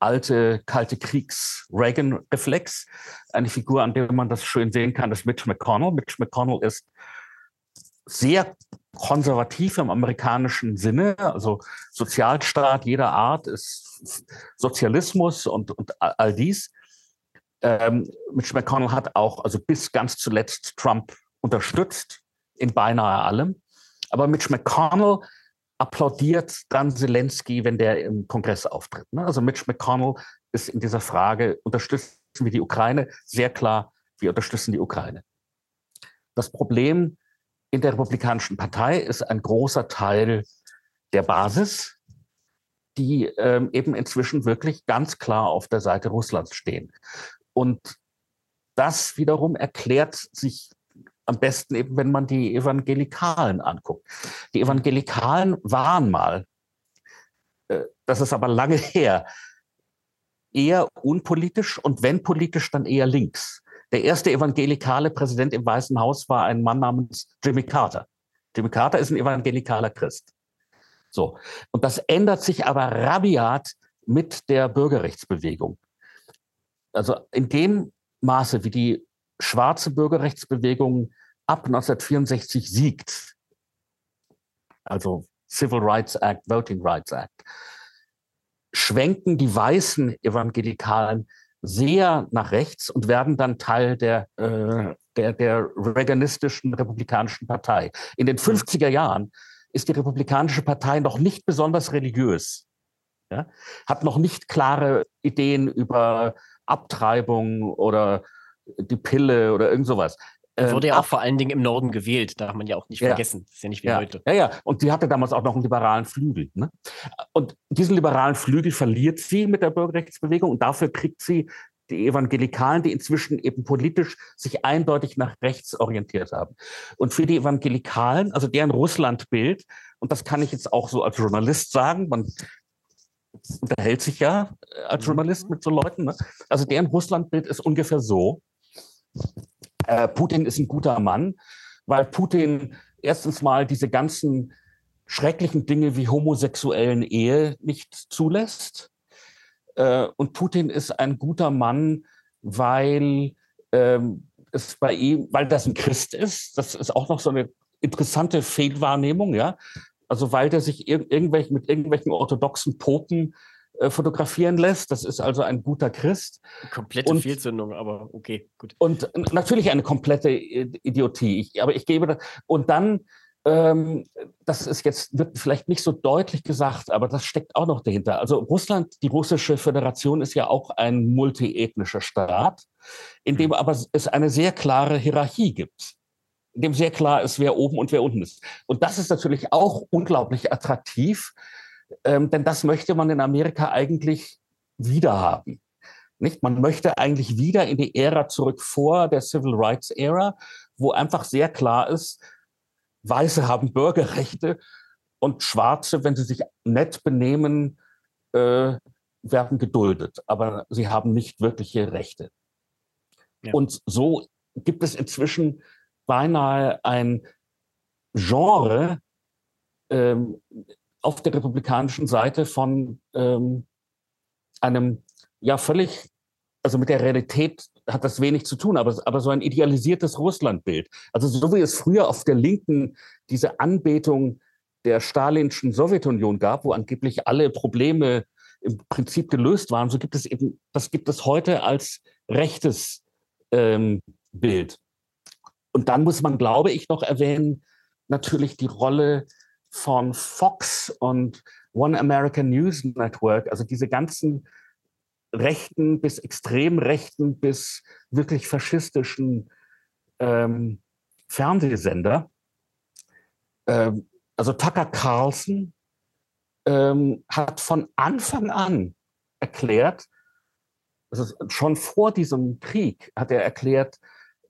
alte kalte Kriegs-Reagan-Reflex. Eine Figur, an der man das schön sehen kann, ist Mitch McConnell. Mitch McConnell ist sehr konservativ im amerikanischen Sinne, also Sozialstaat jeder Art ist Sozialismus und, und all dies. Ähm, Mitch McConnell hat auch, also bis ganz zuletzt Trump unterstützt in beinahe allem. Aber Mitch McConnell applaudiert dann Zelensky, wenn der im Kongress auftritt. Ne? Also Mitch McConnell ist in dieser Frage, unterstützen wir die Ukraine? Sehr klar, wir unterstützen die Ukraine. Das Problem in der Republikanischen Partei ist ein großer Teil der Basis, die ähm, eben inzwischen wirklich ganz klar auf der Seite Russlands stehen. Und das wiederum erklärt sich am besten eben, wenn man die Evangelikalen anguckt. Die Evangelikalen waren mal, äh, das ist aber lange <laughs> her, eher unpolitisch und wenn politisch, dann eher links. Der erste evangelikale Präsident im Weißen Haus war ein Mann namens Jimmy Carter. Jimmy Carter ist ein evangelikaler Christ. So. Und das ändert sich aber rabiat mit der Bürgerrechtsbewegung. Also in dem Maße, wie die schwarze Bürgerrechtsbewegung ab 1964 siegt, also Civil Rights Act, Voting Rights Act, schwenken die weißen Evangelikalen sehr nach rechts und werden dann Teil der, äh, der, der reaganistischen Republikanischen Partei. In den 50er Jahren ist die Republikanische Partei noch nicht besonders religiös, ja? hat noch nicht klare Ideen über Abtreibung oder die Pille oder irgend sowas. Wurde ja ähm, auch vor allen Dingen im Norden gewählt, darf man ja auch nicht ja. vergessen. Das ist ja nicht wie ja. heute. Ja, ja. Und sie hatte damals auch noch einen liberalen Flügel. Ne? Und diesen liberalen Flügel verliert sie mit der Bürgerrechtsbewegung und dafür kriegt sie die Evangelikalen, die inzwischen eben politisch sich eindeutig nach rechts orientiert haben. Und für die Evangelikalen, also deren Russlandbild, und das kann ich jetzt auch so als Journalist sagen, man unterhält sich ja als mhm. Journalist mit so Leuten, ne? also deren Russlandbild ist ungefähr so, äh, Putin ist ein guter Mann, weil Putin erstens mal diese ganzen schrecklichen Dinge wie homosexuellen Ehe nicht zulässt. Äh, und Putin ist ein guter Mann, weil ähm, es bei ihm, weil das ein Christ ist. Das ist auch noch so eine interessante Fehlwahrnehmung, ja. Also weil der sich ir mit irgendwelchen orthodoxen Popen äh, fotografieren lässt. Das ist also ein guter Christ. Komplette und, Fehlzündung, aber okay, gut. Und natürlich eine komplette Idiotie. Ich, aber ich gebe das. Und dann, ähm, das ist jetzt, wird vielleicht nicht so deutlich gesagt, aber das steckt auch noch dahinter. Also Russland, die russische Föderation ist ja auch ein multiethnischer Staat, in dem mhm. aber es eine sehr klare Hierarchie gibt in dem sehr klar ist, wer oben und wer unten ist. Und das ist natürlich auch unglaublich attraktiv, ähm, denn das möchte man in Amerika eigentlich wieder haben. Nicht? Man möchte eigentlich wieder in die Ära zurück vor der Civil Rights Ära, wo einfach sehr klar ist, Weiße haben Bürgerrechte und Schwarze, wenn sie sich nett benehmen, äh, werden geduldet. Aber sie haben nicht wirkliche Rechte. Ja. Und so gibt es inzwischen beinahe ein Genre, ähm, auf der republikanischen Seite von ähm, einem ja völlig, also mit der Realität hat das wenig zu tun, aber, aber so ein idealisiertes Russlandbild. Also so wie es früher auf der Linken diese Anbetung der stalinschen Sowjetunion gab, wo angeblich alle Probleme im Prinzip gelöst waren, so gibt es eben, das gibt es heute als rechtes ähm, Bild. Und dann muss man, glaube ich, noch erwähnen, natürlich die Rolle von Fox und One American News Network, also diese ganzen rechten bis extrem rechten bis wirklich faschistischen ähm, Fernsehsender. Ähm, also Tucker Carlson ähm, hat von Anfang an erklärt, also schon vor diesem Krieg hat er erklärt,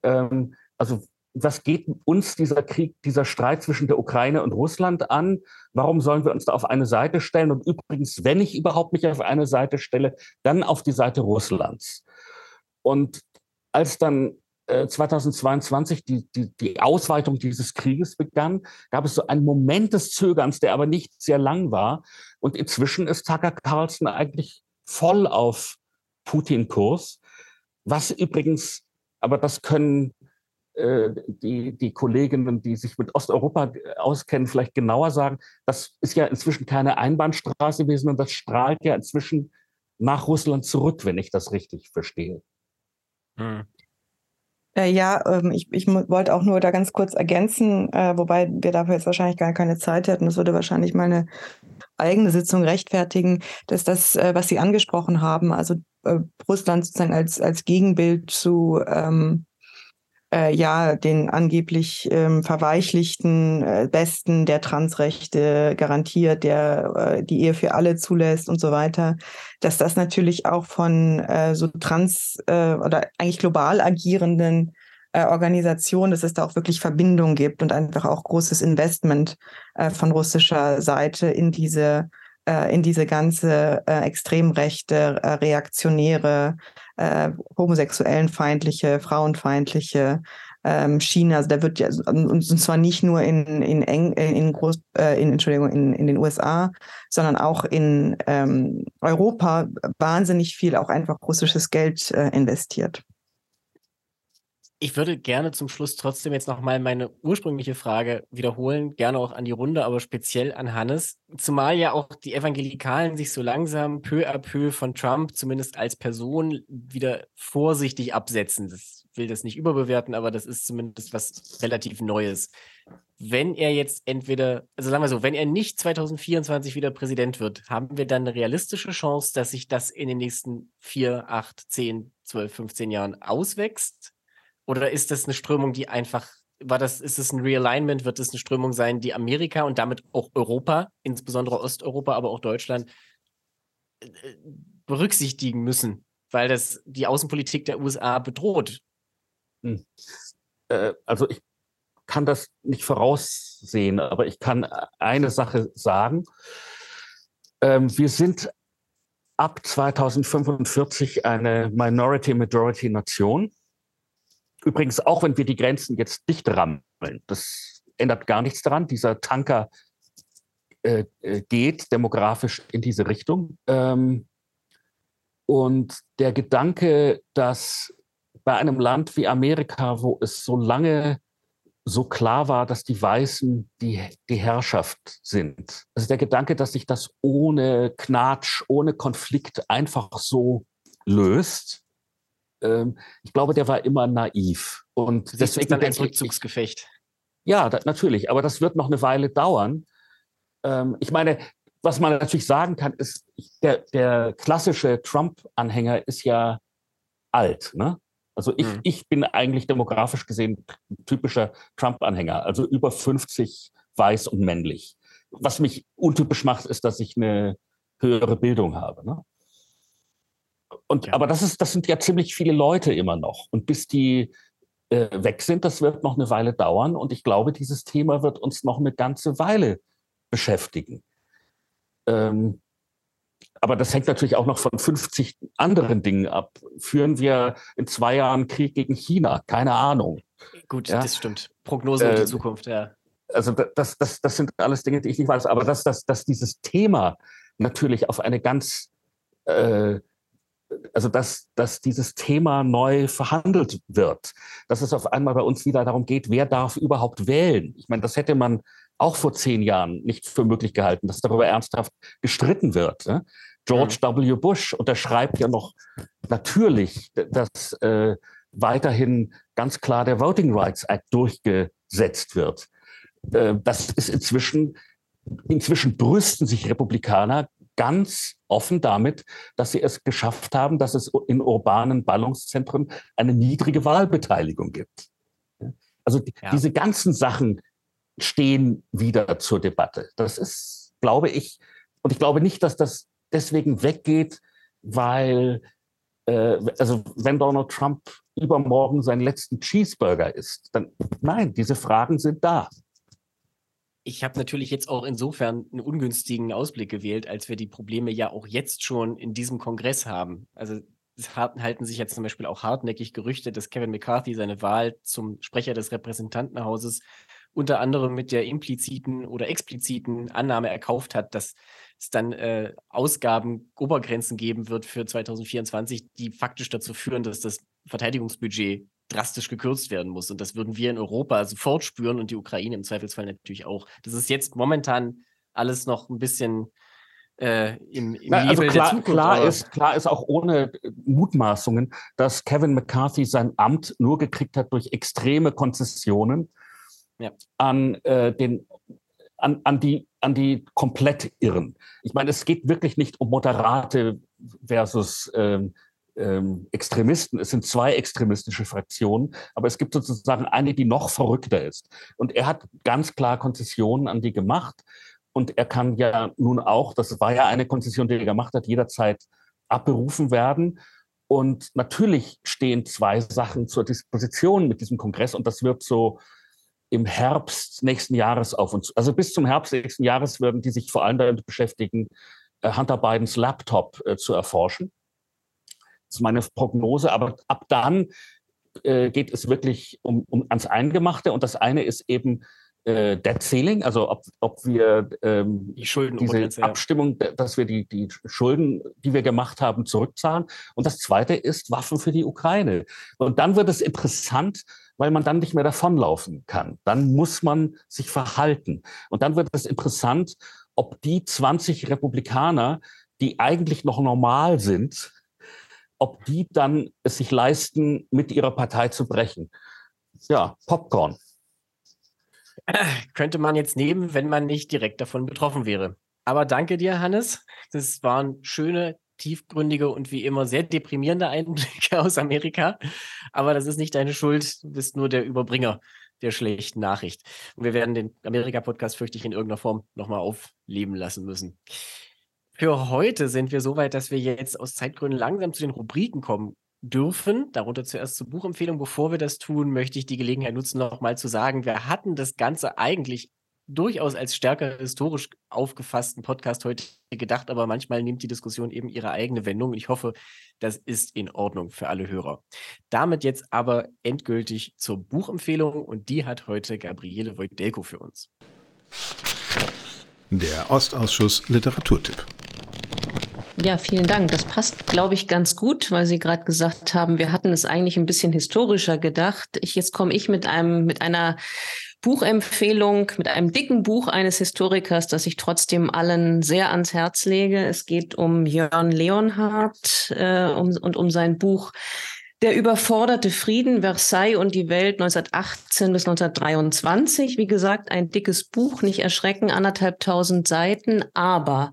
ähm, also was geht uns dieser Krieg, dieser Streit zwischen der Ukraine und Russland an? Warum sollen wir uns da auf eine Seite stellen? Und übrigens, wenn ich überhaupt mich auf eine Seite stelle, dann auf die Seite Russlands. Und als dann 2022 äh, die, die, die Ausweitung dieses Krieges begann, gab es so einen Moment des Zögerns, der aber nicht sehr lang war. Und inzwischen ist Tucker Carlson eigentlich voll auf Putin-Kurs, was übrigens, aber das können die, die Kolleginnen, die sich mit Osteuropa auskennen, vielleicht genauer sagen, das ist ja inzwischen keine Einbahnstraße gewesen und das strahlt ja inzwischen nach Russland zurück, wenn ich das richtig verstehe. Hm. Äh, ja, ähm, ich, ich wollte auch nur da ganz kurz ergänzen, äh, wobei wir dafür jetzt wahrscheinlich gar keine Zeit hätten. Das würde wahrscheinlich meine eigene Sitzung rechtfertigen, dass das, äh, was Sie angesprochen haben, also äh, Russland sozusagen als, als Gegenbild zu ähm, äh, ja den angeblich ähm, verweichlichten äh, Besten der Transrechte garantiert, der äh, die Ehe für alle zulässt und so weiter, dass das natürlich auch von äh, so trans äh, oder eigentlich global agierenden äh, Organisationen, dass es da auch wirklich Verbindungen gibt und einfach auch großes Investment äh, von russischer Seite in diese in diese ganze äh, extrem rechte, äh, reaktionäre, äh, homosexuellenfeindliche, frauenfeindliche ähm, China. Also da wird ja, und zwar nicht nur in, in, Eng, in, Groß, äh, in, Entschuldigung, in, in den USA, sondern auch in ähm, Europa wahnsinnig viel auch einfach russisches Geld äh, investiert. Ich würde gerne zum Schluss trotzdem jetzt nochmal meine ursprüngliche Frage wiederholen, gerne auch an die Runde, aber speziell an Hannes. Zumal ja auch die Evangelikalen sich so langsam peu à peu von Trump zumindest als Person wieder vorsichtig absetzen. Das will das nicht überbewerten, aber das ist zumindest was relativ Neues. Wenn er jetzt entweder, also sagen wir so, wenn er nicht 2024 wieder Präsident wird, haben wir dann eine realistische Chance, dass sich das in den nächsten vier, acht, zehn, zwölf, 15 Jahren auswächst? Oder ist das eine Strömung, die einfach, war das, ist es ein Realignment, wird es eine Strömung sein, die Amerika und damit auch Europa, insbesondere Osteuropa, aber auch Deutschland, äh, berücksichtigen müssen, weil das die Außenpolitik der USA bedroht? Hm. Äh, also ich kann das nicht voraussehen, aber ich kann eine Sache sagen. Ähm, wir sind ab 2045 eine Minority-Majority-Nation. Übrigens, auch wenn wir die Grenzen jetzt dicht rammeln, das ändert gar nichts daran. Dieser Tanker äh, äh, geht demografisch in diese Richtung. Ähm, und der Gedanke, dass bei einem Land wie Amerika, wo es so lange so klar war, dass die Weißen die, die Herrschaft sind. Also der Gedanke, dass sich das ohne Knatsch, ohne Konflikt einfach so löst, ähm, ich glaube, der war immer naiv. Und Sie deswegen dann ein Rückzugsgefecht. Ja, da, natürlich, aber das wird noch eine Weile dauern. Ähm, ich meine, was man natürlich sagen kann, ist, der, der klassische Trump-Anhänger ist ja alt. Ne? Also ich, mhm. ich bin eigentlich demografisch gesehen typischer Trump-Anhänger, also über 50 weiß und männlich. Was mich untypisch macht, ist, dass ich eine höhere Bildung habe. Ne? Und, ja. Aber das, ist, das sind ja ziemlich viele Leute immer noch. Und bis die äh, weg sind, das wird noch eine Weile dauern. Und ich glaube, dieses Thema wird uns noch eine ganze Weile beschäftigen. Ähm, aber das hängt natürlich auch noch von 50 anderen Dingen ab. Führen wir in zwei Jahren Krieg gegen China? Keine Ahnung. Gut, ja? das stimmt. Prognose äh, die Zukunft, ja. Also das, das, das sind alles Dinge, die ich nicht weiß. Aber dass, dass, dass dieses Thema natürlich auf eine ganz äh, also dass, dass dieses Thema neu verhandelt wird, dass es auf einmal bei uns wieder darum geht, wer darf überhaupt wählen. Ich meine, das hätte man auch vor zehn Jahren nicht für möglich gehalten, dass darüber ernsthaft gestritten wird. Ne? George. W. Bush unterschreibt ja noch natürlich, dass äh, weiterhin ganz klar der Voting Rights Act durchgesetzt wird. Äh, das ist inzwischen, inzwischen brüsten sich Republikaner ganz offen damit, dass sie es geschafft haben, dass es in urbanen Ballungszentren eine niedrige Wahlbeteiligung gibt. Also ja. diese ganzen Sachen stehen wieder zur Debatte. Das ist, glaube ich, und ich glaube nicht, dass das deswegen weggeht, weil, äh, also wenn Donald Trump übermorgen seinen letzten Cheeseburger isst, dann nein, diese Fragen sind da ich habe natürlich jetzt auch insofern einen ungünstigen Ausblick gewählt, als wir die Probleme ja auch jetzt schon in diesem Kongress haben. Also es halten sich jetzt zum Beispiel auch hartnäckig Gerüchte, dass Kevin McCarthy seine Wahl zum Sprecher des Repräsentantenhauses unter anderem mit der impliziten oder expliziten Annahme erkauft hat, dass es dann äh, Ausgaben, Obergrenzen geben wird für 2024, die faktisch dazu führen, dass das Verteidigungsbudget drastisch gekürzt werden muss. Und das würden wir in Europa sofort spüren und die Ukraine im Zweifelsfall natürlich auch. Das ist jetzt momentan alles noch ein bisschen äh, im, im Na, also klar, klar ist, klar ist auch ohne äh, Mutmaßungen, dass Kevin McCarthy sein Amt nur gekriegt hat durch extreme Konzessionen ja. an, äh, den, an, an, die, an die komplett Irren. Ich meine, es geht wirklich nicht um Moderate versus ähm, ähm, Extremisten. Es sind zwei extremistische Fraktionen, aber es gibt sozusagen eine, die noch verrückter ist. Und er hat ganz klar Konzessionen an die gemacht. Und er kann ja nun auch, das war ja eine Konzession, die er gemacht hat, jederzeit abberufen werden. Und natürlich stehen zwei Sachen zur Disposition mit diesem Kongress und das wird so im Herbst nächsten Jahres auf uns, also bis zum Herbst nächsten Jahres würden die sich vor allem damit beschäftigen, äh, Hunter Bidens Laptop äh, zu erforschen. Das ist meine Prognose, aber ab dann äh, geht es wirklich um, um ans Eingemachte und das eine ist eben äh, Debt Ceiling, also ob, ob wir ähm, die Schulden diese Abstimmung, dass wir die, die Schulden, die wir gemacht haben, zurückzahlen. Und das Zweite ist Waffen für die Ukraine. Und dann wird es interessant, weil man dann nicht mehr davonlaufen kann. Dann muss man sich verhalten. Und dann wird es interessant, ob die 20 Republikaner, die eigentlich noch normal sind, ob die dann es sich leisten, mit ihrer Partei zu brechen. Ja, Popcorn. <clears throat> Könnte man jetzt nehmen, wenn man nicht direkt davon betroffen wäre. Aber danke dir, Hannes. Das waren schöne, tiefgründige und wie immer sehr deprimierende Einblicke <laughs> aus Amerika. Aber das ist nicht deine Schuld. Du bist nur der Überbringer der schlechten Nachricht. Und wir werden den Amerika-Podcast, fürchte ich, in irgendeiner Form nochmal aufleben lassen müssen. Für heute sind wir so weit, dass wir jetzt aus Zeitgründen langsam zu den Rubriken kommen dürfen. Darunter zuerst zur Buchempfehlung. Bevor wir das tun, möchte ich die Gelegenheit nutzen, nochmal zu sagen, wir hatten das Ganze eigentlich durchaus als stärker historisch aufgefassten Podcast heute gedacht, aber manchmal nimmt die Diskussion eben ihre eigene Wendung. Ich hoffe, das ist in Ordnung für alle Hörer. Damit jetzt aber endgültig zur Buchempfehlung und die hat heute Gabriele Wojdelko für uns. Der Ostausschuss Literaturtipp. Ja, vielen Dank. Das passt, glaube ich, ganz gut, weil Sie gerade gesagt haben, wir hatten es eigentlich ein bisschen historischer gedacht. Ich, jetzt komme ich mit einem, mit einer Buchempfehlung, mit einem dicken Buch eines Historikers, das ich trotzdem allen sehr ans Herz lege. Es geht um Jörn Leonhardt äh, um, und um sein Buch der überforderte Frieden, Versailles und die Welt 1918 bis 1923. Wie gesagt, ein dickes Buch, nicht erschrecken, anderthalb tausend Seiten. Aber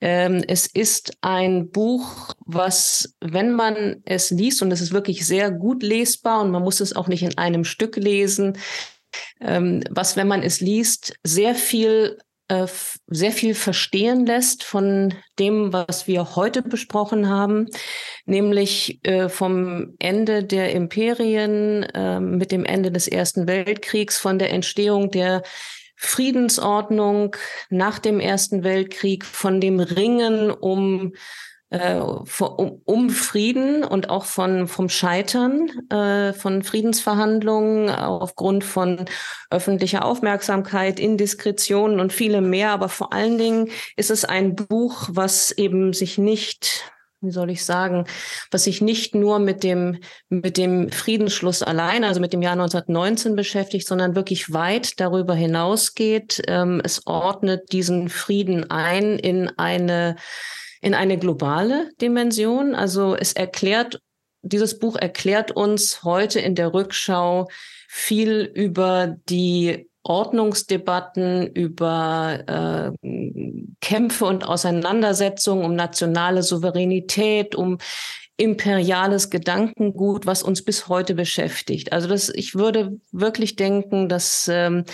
ähm, es ist ein Buch, was, wenn man es liest, und es ist wirklich sehr gut lesbar und man muss es auch nicht in einem Stück lesen, ähm, was, wenn man es liest, sehr viel äh, sehr viel verstehen lässt von dem, was wir heute besprochen haben, nämlich äh, vom Ende der Imperien äh, mit dem Ende des Ersten Weltkriegs, von der Entstehung der Friedensordnung nach dem Ersten Weltkrieg, von dem Ringen um äh, um, Frieden und auch von, vom Scheitern äh, von Friedensverhandlungen aufgrund von öffentlicher Aufmerksamkeit, Indiskretionen und vielem mehr. Aber vor allen Dingen ist es ein Buch, was eben sich nicht wie soll ich sagen, was sich nicht nur mit dem, mit dem Friedensschluss allein, also mit dem Jahr 1919 beschäftigt, sondern wirklich weit darüber hinausgeht. Ähm, es ordnet diesen Frieden ein in eine in eine globale Dimension. Also es erklärt, dieses Buch erklärt uns heute in der Rückschau viel über die Ordnungsdebatten, über äh, Kämpfe und Auseinandersetzungen um nationale Souveränität, um imperiales Gedankengut, was uns bis heute beschäftigt. Also das, ich würde wirklich denken, dass ähm,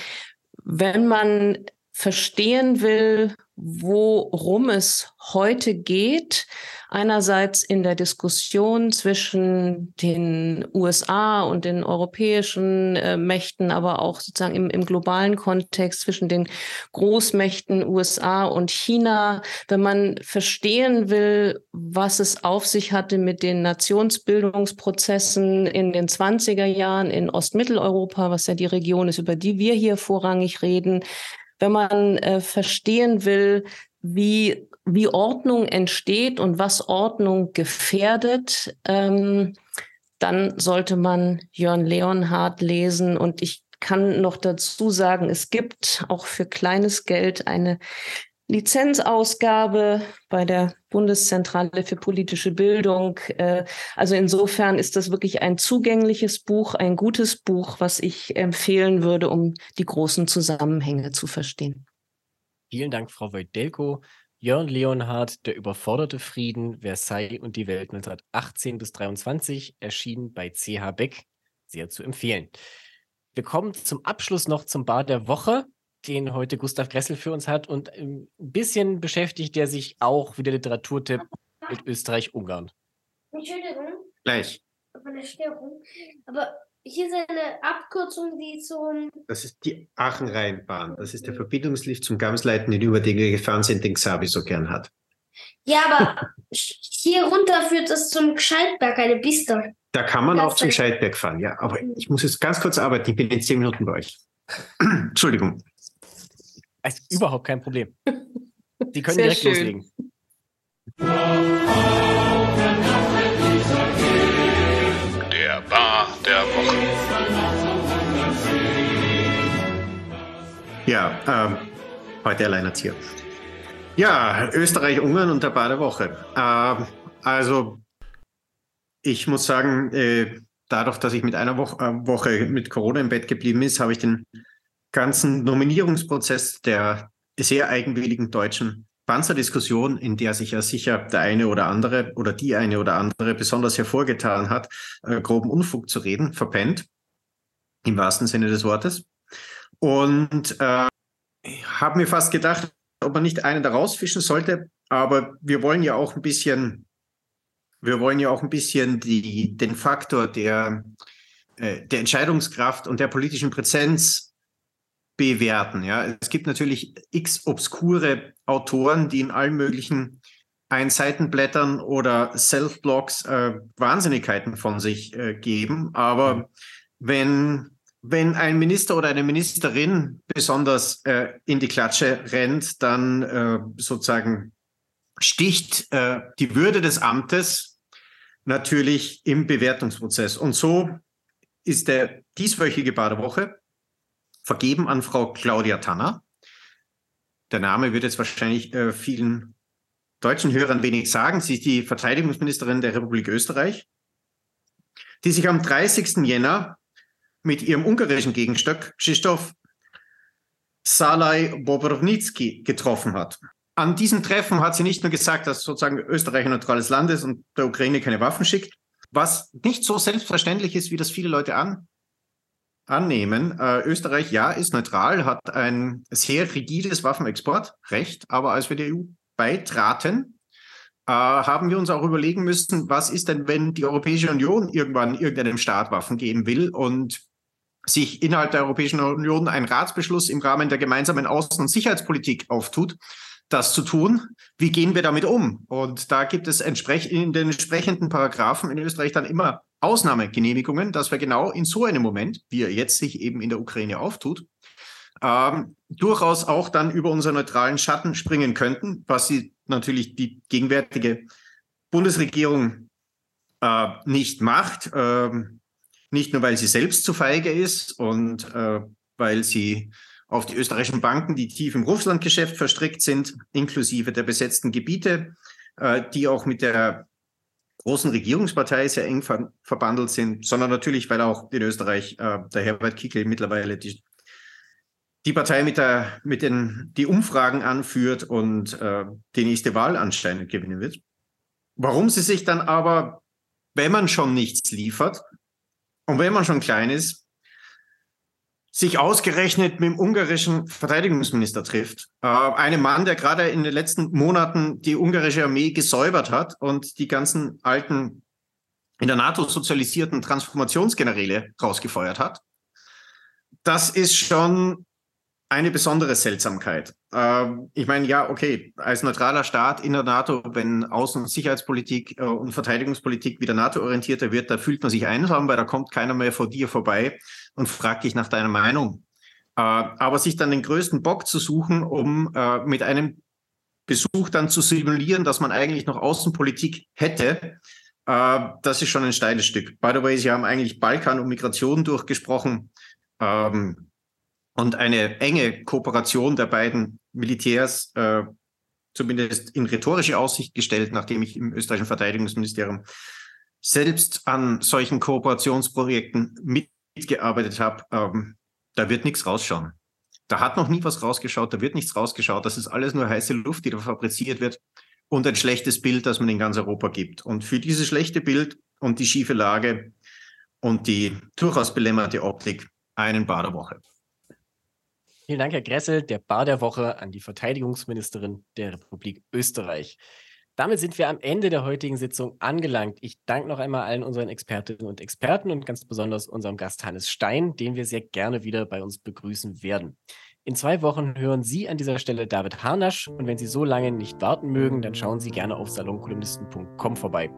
wenn man verstehen will, worum es heute geht. Einerseits in der Diskussion zwischen den USA und den europäischen äh, Mächten, aber auch sozusagen im, im globalen Kontext zwischen den Großmächten USA und China. Wenn man verstehen will, was es auf sich hatte mit den Nationsbildungsprozessen in den 20er Jahren in Ostmitteleuropa, was ja die Region ist, über die wir hier vorrangig reden, wenn man äh, verstehen will, wie, wie Ordnung entsteht und was Ordnung gefährdet, ähm, dann sollte man Jörn Leonhardt lesen. Und ich kann noch dazu sagen, es gibt auch für kleines Geld eine Lizenzausgabe bei der Bundeszentrale für politische Bildung. Äh, also insofern ist das wirklich ein zugängliches Buch, ein gutes Buch, was ich empfehlen würde, um die großen Zusammenhänge zu verstehen. Vielen Dank, Frau Wojdelko. Jörn Leonhardt, Der überforderte Frieden, Versailles und die Welt 1918 bis 23, erschienen bei CH Beck. Sehr zu empfehlen. Wir kommen zum Abschluss noch zum Bar der Woche den heute Gustav Gressel für uns hat. Und ein bisschen beschäftigt er sich auch, wie der Literaturtipp, mit Österreich-Ungarn. Entschuldigung. Gleich. Von der Störung. Aber hier ist eine Abkürzung, die zum. Das ist die Aachen-Rheinbahn. Das ist der Verbindungslift zum Gamsleiten, den über den wir gefahren sind, den Xavi so gern hat. Ja, aber <laughs> hier runter führt es zum Scheidberg, eine Piste. Da kann man auch zum Scheidberg fahren, ja. Aber ich muss jetzt ganz kurz arbeiten. Ich bin in zehn Minuten bei euch. <clears throat> Entschuldigung. Ist überhaupt kein Problem. Sie können Sehr direkt schön. loslegen. Der Bar der Woche. Ja, ähm, heute alleinerzieher. Ja, Österreich, Ungarn und der Bar der Woche. Ähm, also, ich muss sagen, äh, dadurch, dass ich mit einer Woche, äh, Woche mit Corona im Bett geblieben ist, habe ich den ganzen Nominierungsprozess der sehr eigenwilligen deutschen Panzerdiskussion, in der sich ja sicher der eine oder andere oder die eine oder andere besonders hervorgetan hat, äh, groben Unfug zu reden, verpennt, im wahrsten Sinne des Wortes. Und äh, habe mir fast gedacht, ob man nicht einen da rausfischen sollte, aber wir wollen ja auch ein bisschen, wir wollen ja auch ein bisschen die, den Faktor der, äh, der Entscheidungskraft und der politischen Präsenz bewerten. Ja, es gibt natürlich x obskure Autoren, die in allen möglichen Einseitenblättern oder Self-Blogs äh, Wahnsinnigkeiten von sich äh, geben. Aber wenn wenn ein Minister oder eine Ministerin besonders äh, in die Klatsche rennt, dann äh, sozusagen sticht äh, die Würde des Amtes natürlich im Bewertungsprozess. Und so ist der dieswöchige Badewoche vergeben an Frau Claudia Tanner. Der Name wird jetzt wahrscheinlich äh, vielen deutschen Hörern wenig sagen. Sie ist die Verteidigungsministerin der Republik Österreich, die sich am 30. Jänner mit ihrem ungarischen Gegenstück Krzysztof Salai Bobrownicki getroffen hat. An diesem Treffen hat sie nicht nur gesagt, dass sozusagen Österreich ein neutrales Land ist und der Ukraine keine Waffen schickt, was nicht so selbstverständlich ist, wie das viele Leute an, annehmen. Äh, Österreich, ja, ist neutral, hat ein sehr rigides Waffenexportrecht, aber als wir der EU beitraten, äh, haben wir uns auch überlegen müssen, was ist denn, wenn die Europäische Union irgendwann irgendeinem Staat Waffen geben will und sich innerhalb der Europäischen Union ein Ratsbeschluss im Rahmen der gemeinsamen Außen- und Sicherheitspolitik auftut, das zu tun. Wie gehen wir damit um? Und da gibt es entsprech in den entsprechenden Paragraphen in Österreich dann immer Ausnahmegenehmigungen, dass wir genau in so einem Moment, wie er jetzt sich eben in der Ukraine auftut, ähm, durchaus auch dann über unseren neutralen Schatten springen könnten, was sie natürlich die gegenwärtige Bundesregierung äh, nicht macht. Ähm, nicht nur, weil sie selbst zu feige ist und äh, weil sie auf die österreichischen Banken, die tief im Russlandgeschäft verstrickt sind, inklusive der besetzten Gebiete, äh, die auch mit der großen Regierungspartei sehr eng ver verbandelt sind, sondern natürlich, weil auch in Österreich äh, der Herbert Kickl mittlerweile die, die Partei mit, der, mit den die Umfragen anführt und äh, die nächste Wahl anscheinend gewinnen wird. Warum sie sich dann aber, wenn man schon nichts liefert und wenn man schon klein ist, sich ausgerechnet mit dem ungarischen Verteidigungsminister trifft. Äh, einem Mann, der gerade in den letzten Monaten die ungarische Armee gesäubert hat und die ganzen alten in der NATO sozialisierten Transformationsgeneräle rausgefeuert hat. Das ist schon eine besondere Seltsamkeit. Ähm, ich meine, ja, okay, als neutraler Staat in der NATO, wenn Außen- und Sicherheitspolitik äh, und Verteidigungspolitik wieder NATO-orientierter wird, da fühlt man sich einsam, weil da kommt keiner mehr vor dir vorbei und fragt dich nach deiner Meinung. Äh, aber sich dann den größten Bock zu suchen, um äh, mit einem Besuch dann zu simulieren, dass man eigentlich noch Außenpolitik hätte, äh, das ist schon ein steiles Stück. By the way, Sie haben eigentlich Balkan und Migration durchgesprochen. Ähm, und eine enge Kooperation der beiden Militärs äh, zumindest in rhetorische Aussicht gestellt, nachdem ich im österreichischen Verteidigungsministerium selbst an solchen Kooperationsprojekten mitgearbeitet habe. Ähm, da wird nichts rausschauen. Da hat noch nie was rausgeschaut, da wird nichts rausgeschaut. Das ist alles nur heiße Luft, die da fabriziert wird und ein schlechtes Bild, das man in ganz Europa gibt. Und für dieses schlechte Bild und die schiefe Lage und die durchaus belämmerte Optik einen Bar Woche. Vielen Dank, Herr Gressel. Der Bar der Woche an die Verteidigungsministerin der Republik Österreich. Damit sind wir am Ende der heutigen Sitzung angelangt. Ich danke noch einmal allen unseren Expertinnen und Experten und ganz besonders unserem Gast Hannes Stein, den wir sehr gerne wieder bei uns begrüßen werden. In zwei Wochen hören Sie an dieser Stelle David Harnasch und wenn Sie so lange nicht warten mögen, dann schauen Sie gerne auf salonkolumnisten.com vorbei.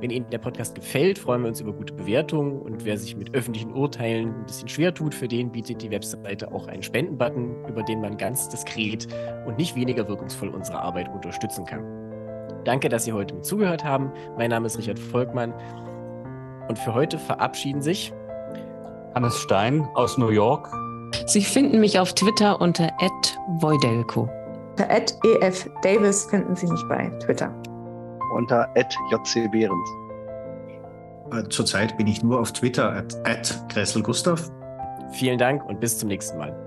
Wenn Ihnen der Podcast gefällt, freuen wir uns über gute Bewertungen und wer sich mit öffentlichen Urteilen ein bisschen schwer tut, für den bietet die Webseite auch einen Spendenbutton, über den man ganz diskret und nicht weniger wirkungsvoll unsere Arbeit unterstützen kann. Danke, dass Sie heute mit zugehört haben. Mein Name ist Richard Volkmann und für heute verabschieden sich Hannes Stein aus New York Sie finden mich auf Twitter unter @voidelko. Unter @efdavis finden Sie mich bei Twitter. Unter @jcbehrens. Äh, zurzeit bin ich nur auf Twitter at, at Gustav. Vielen Dank und bis zum nächsten Mal.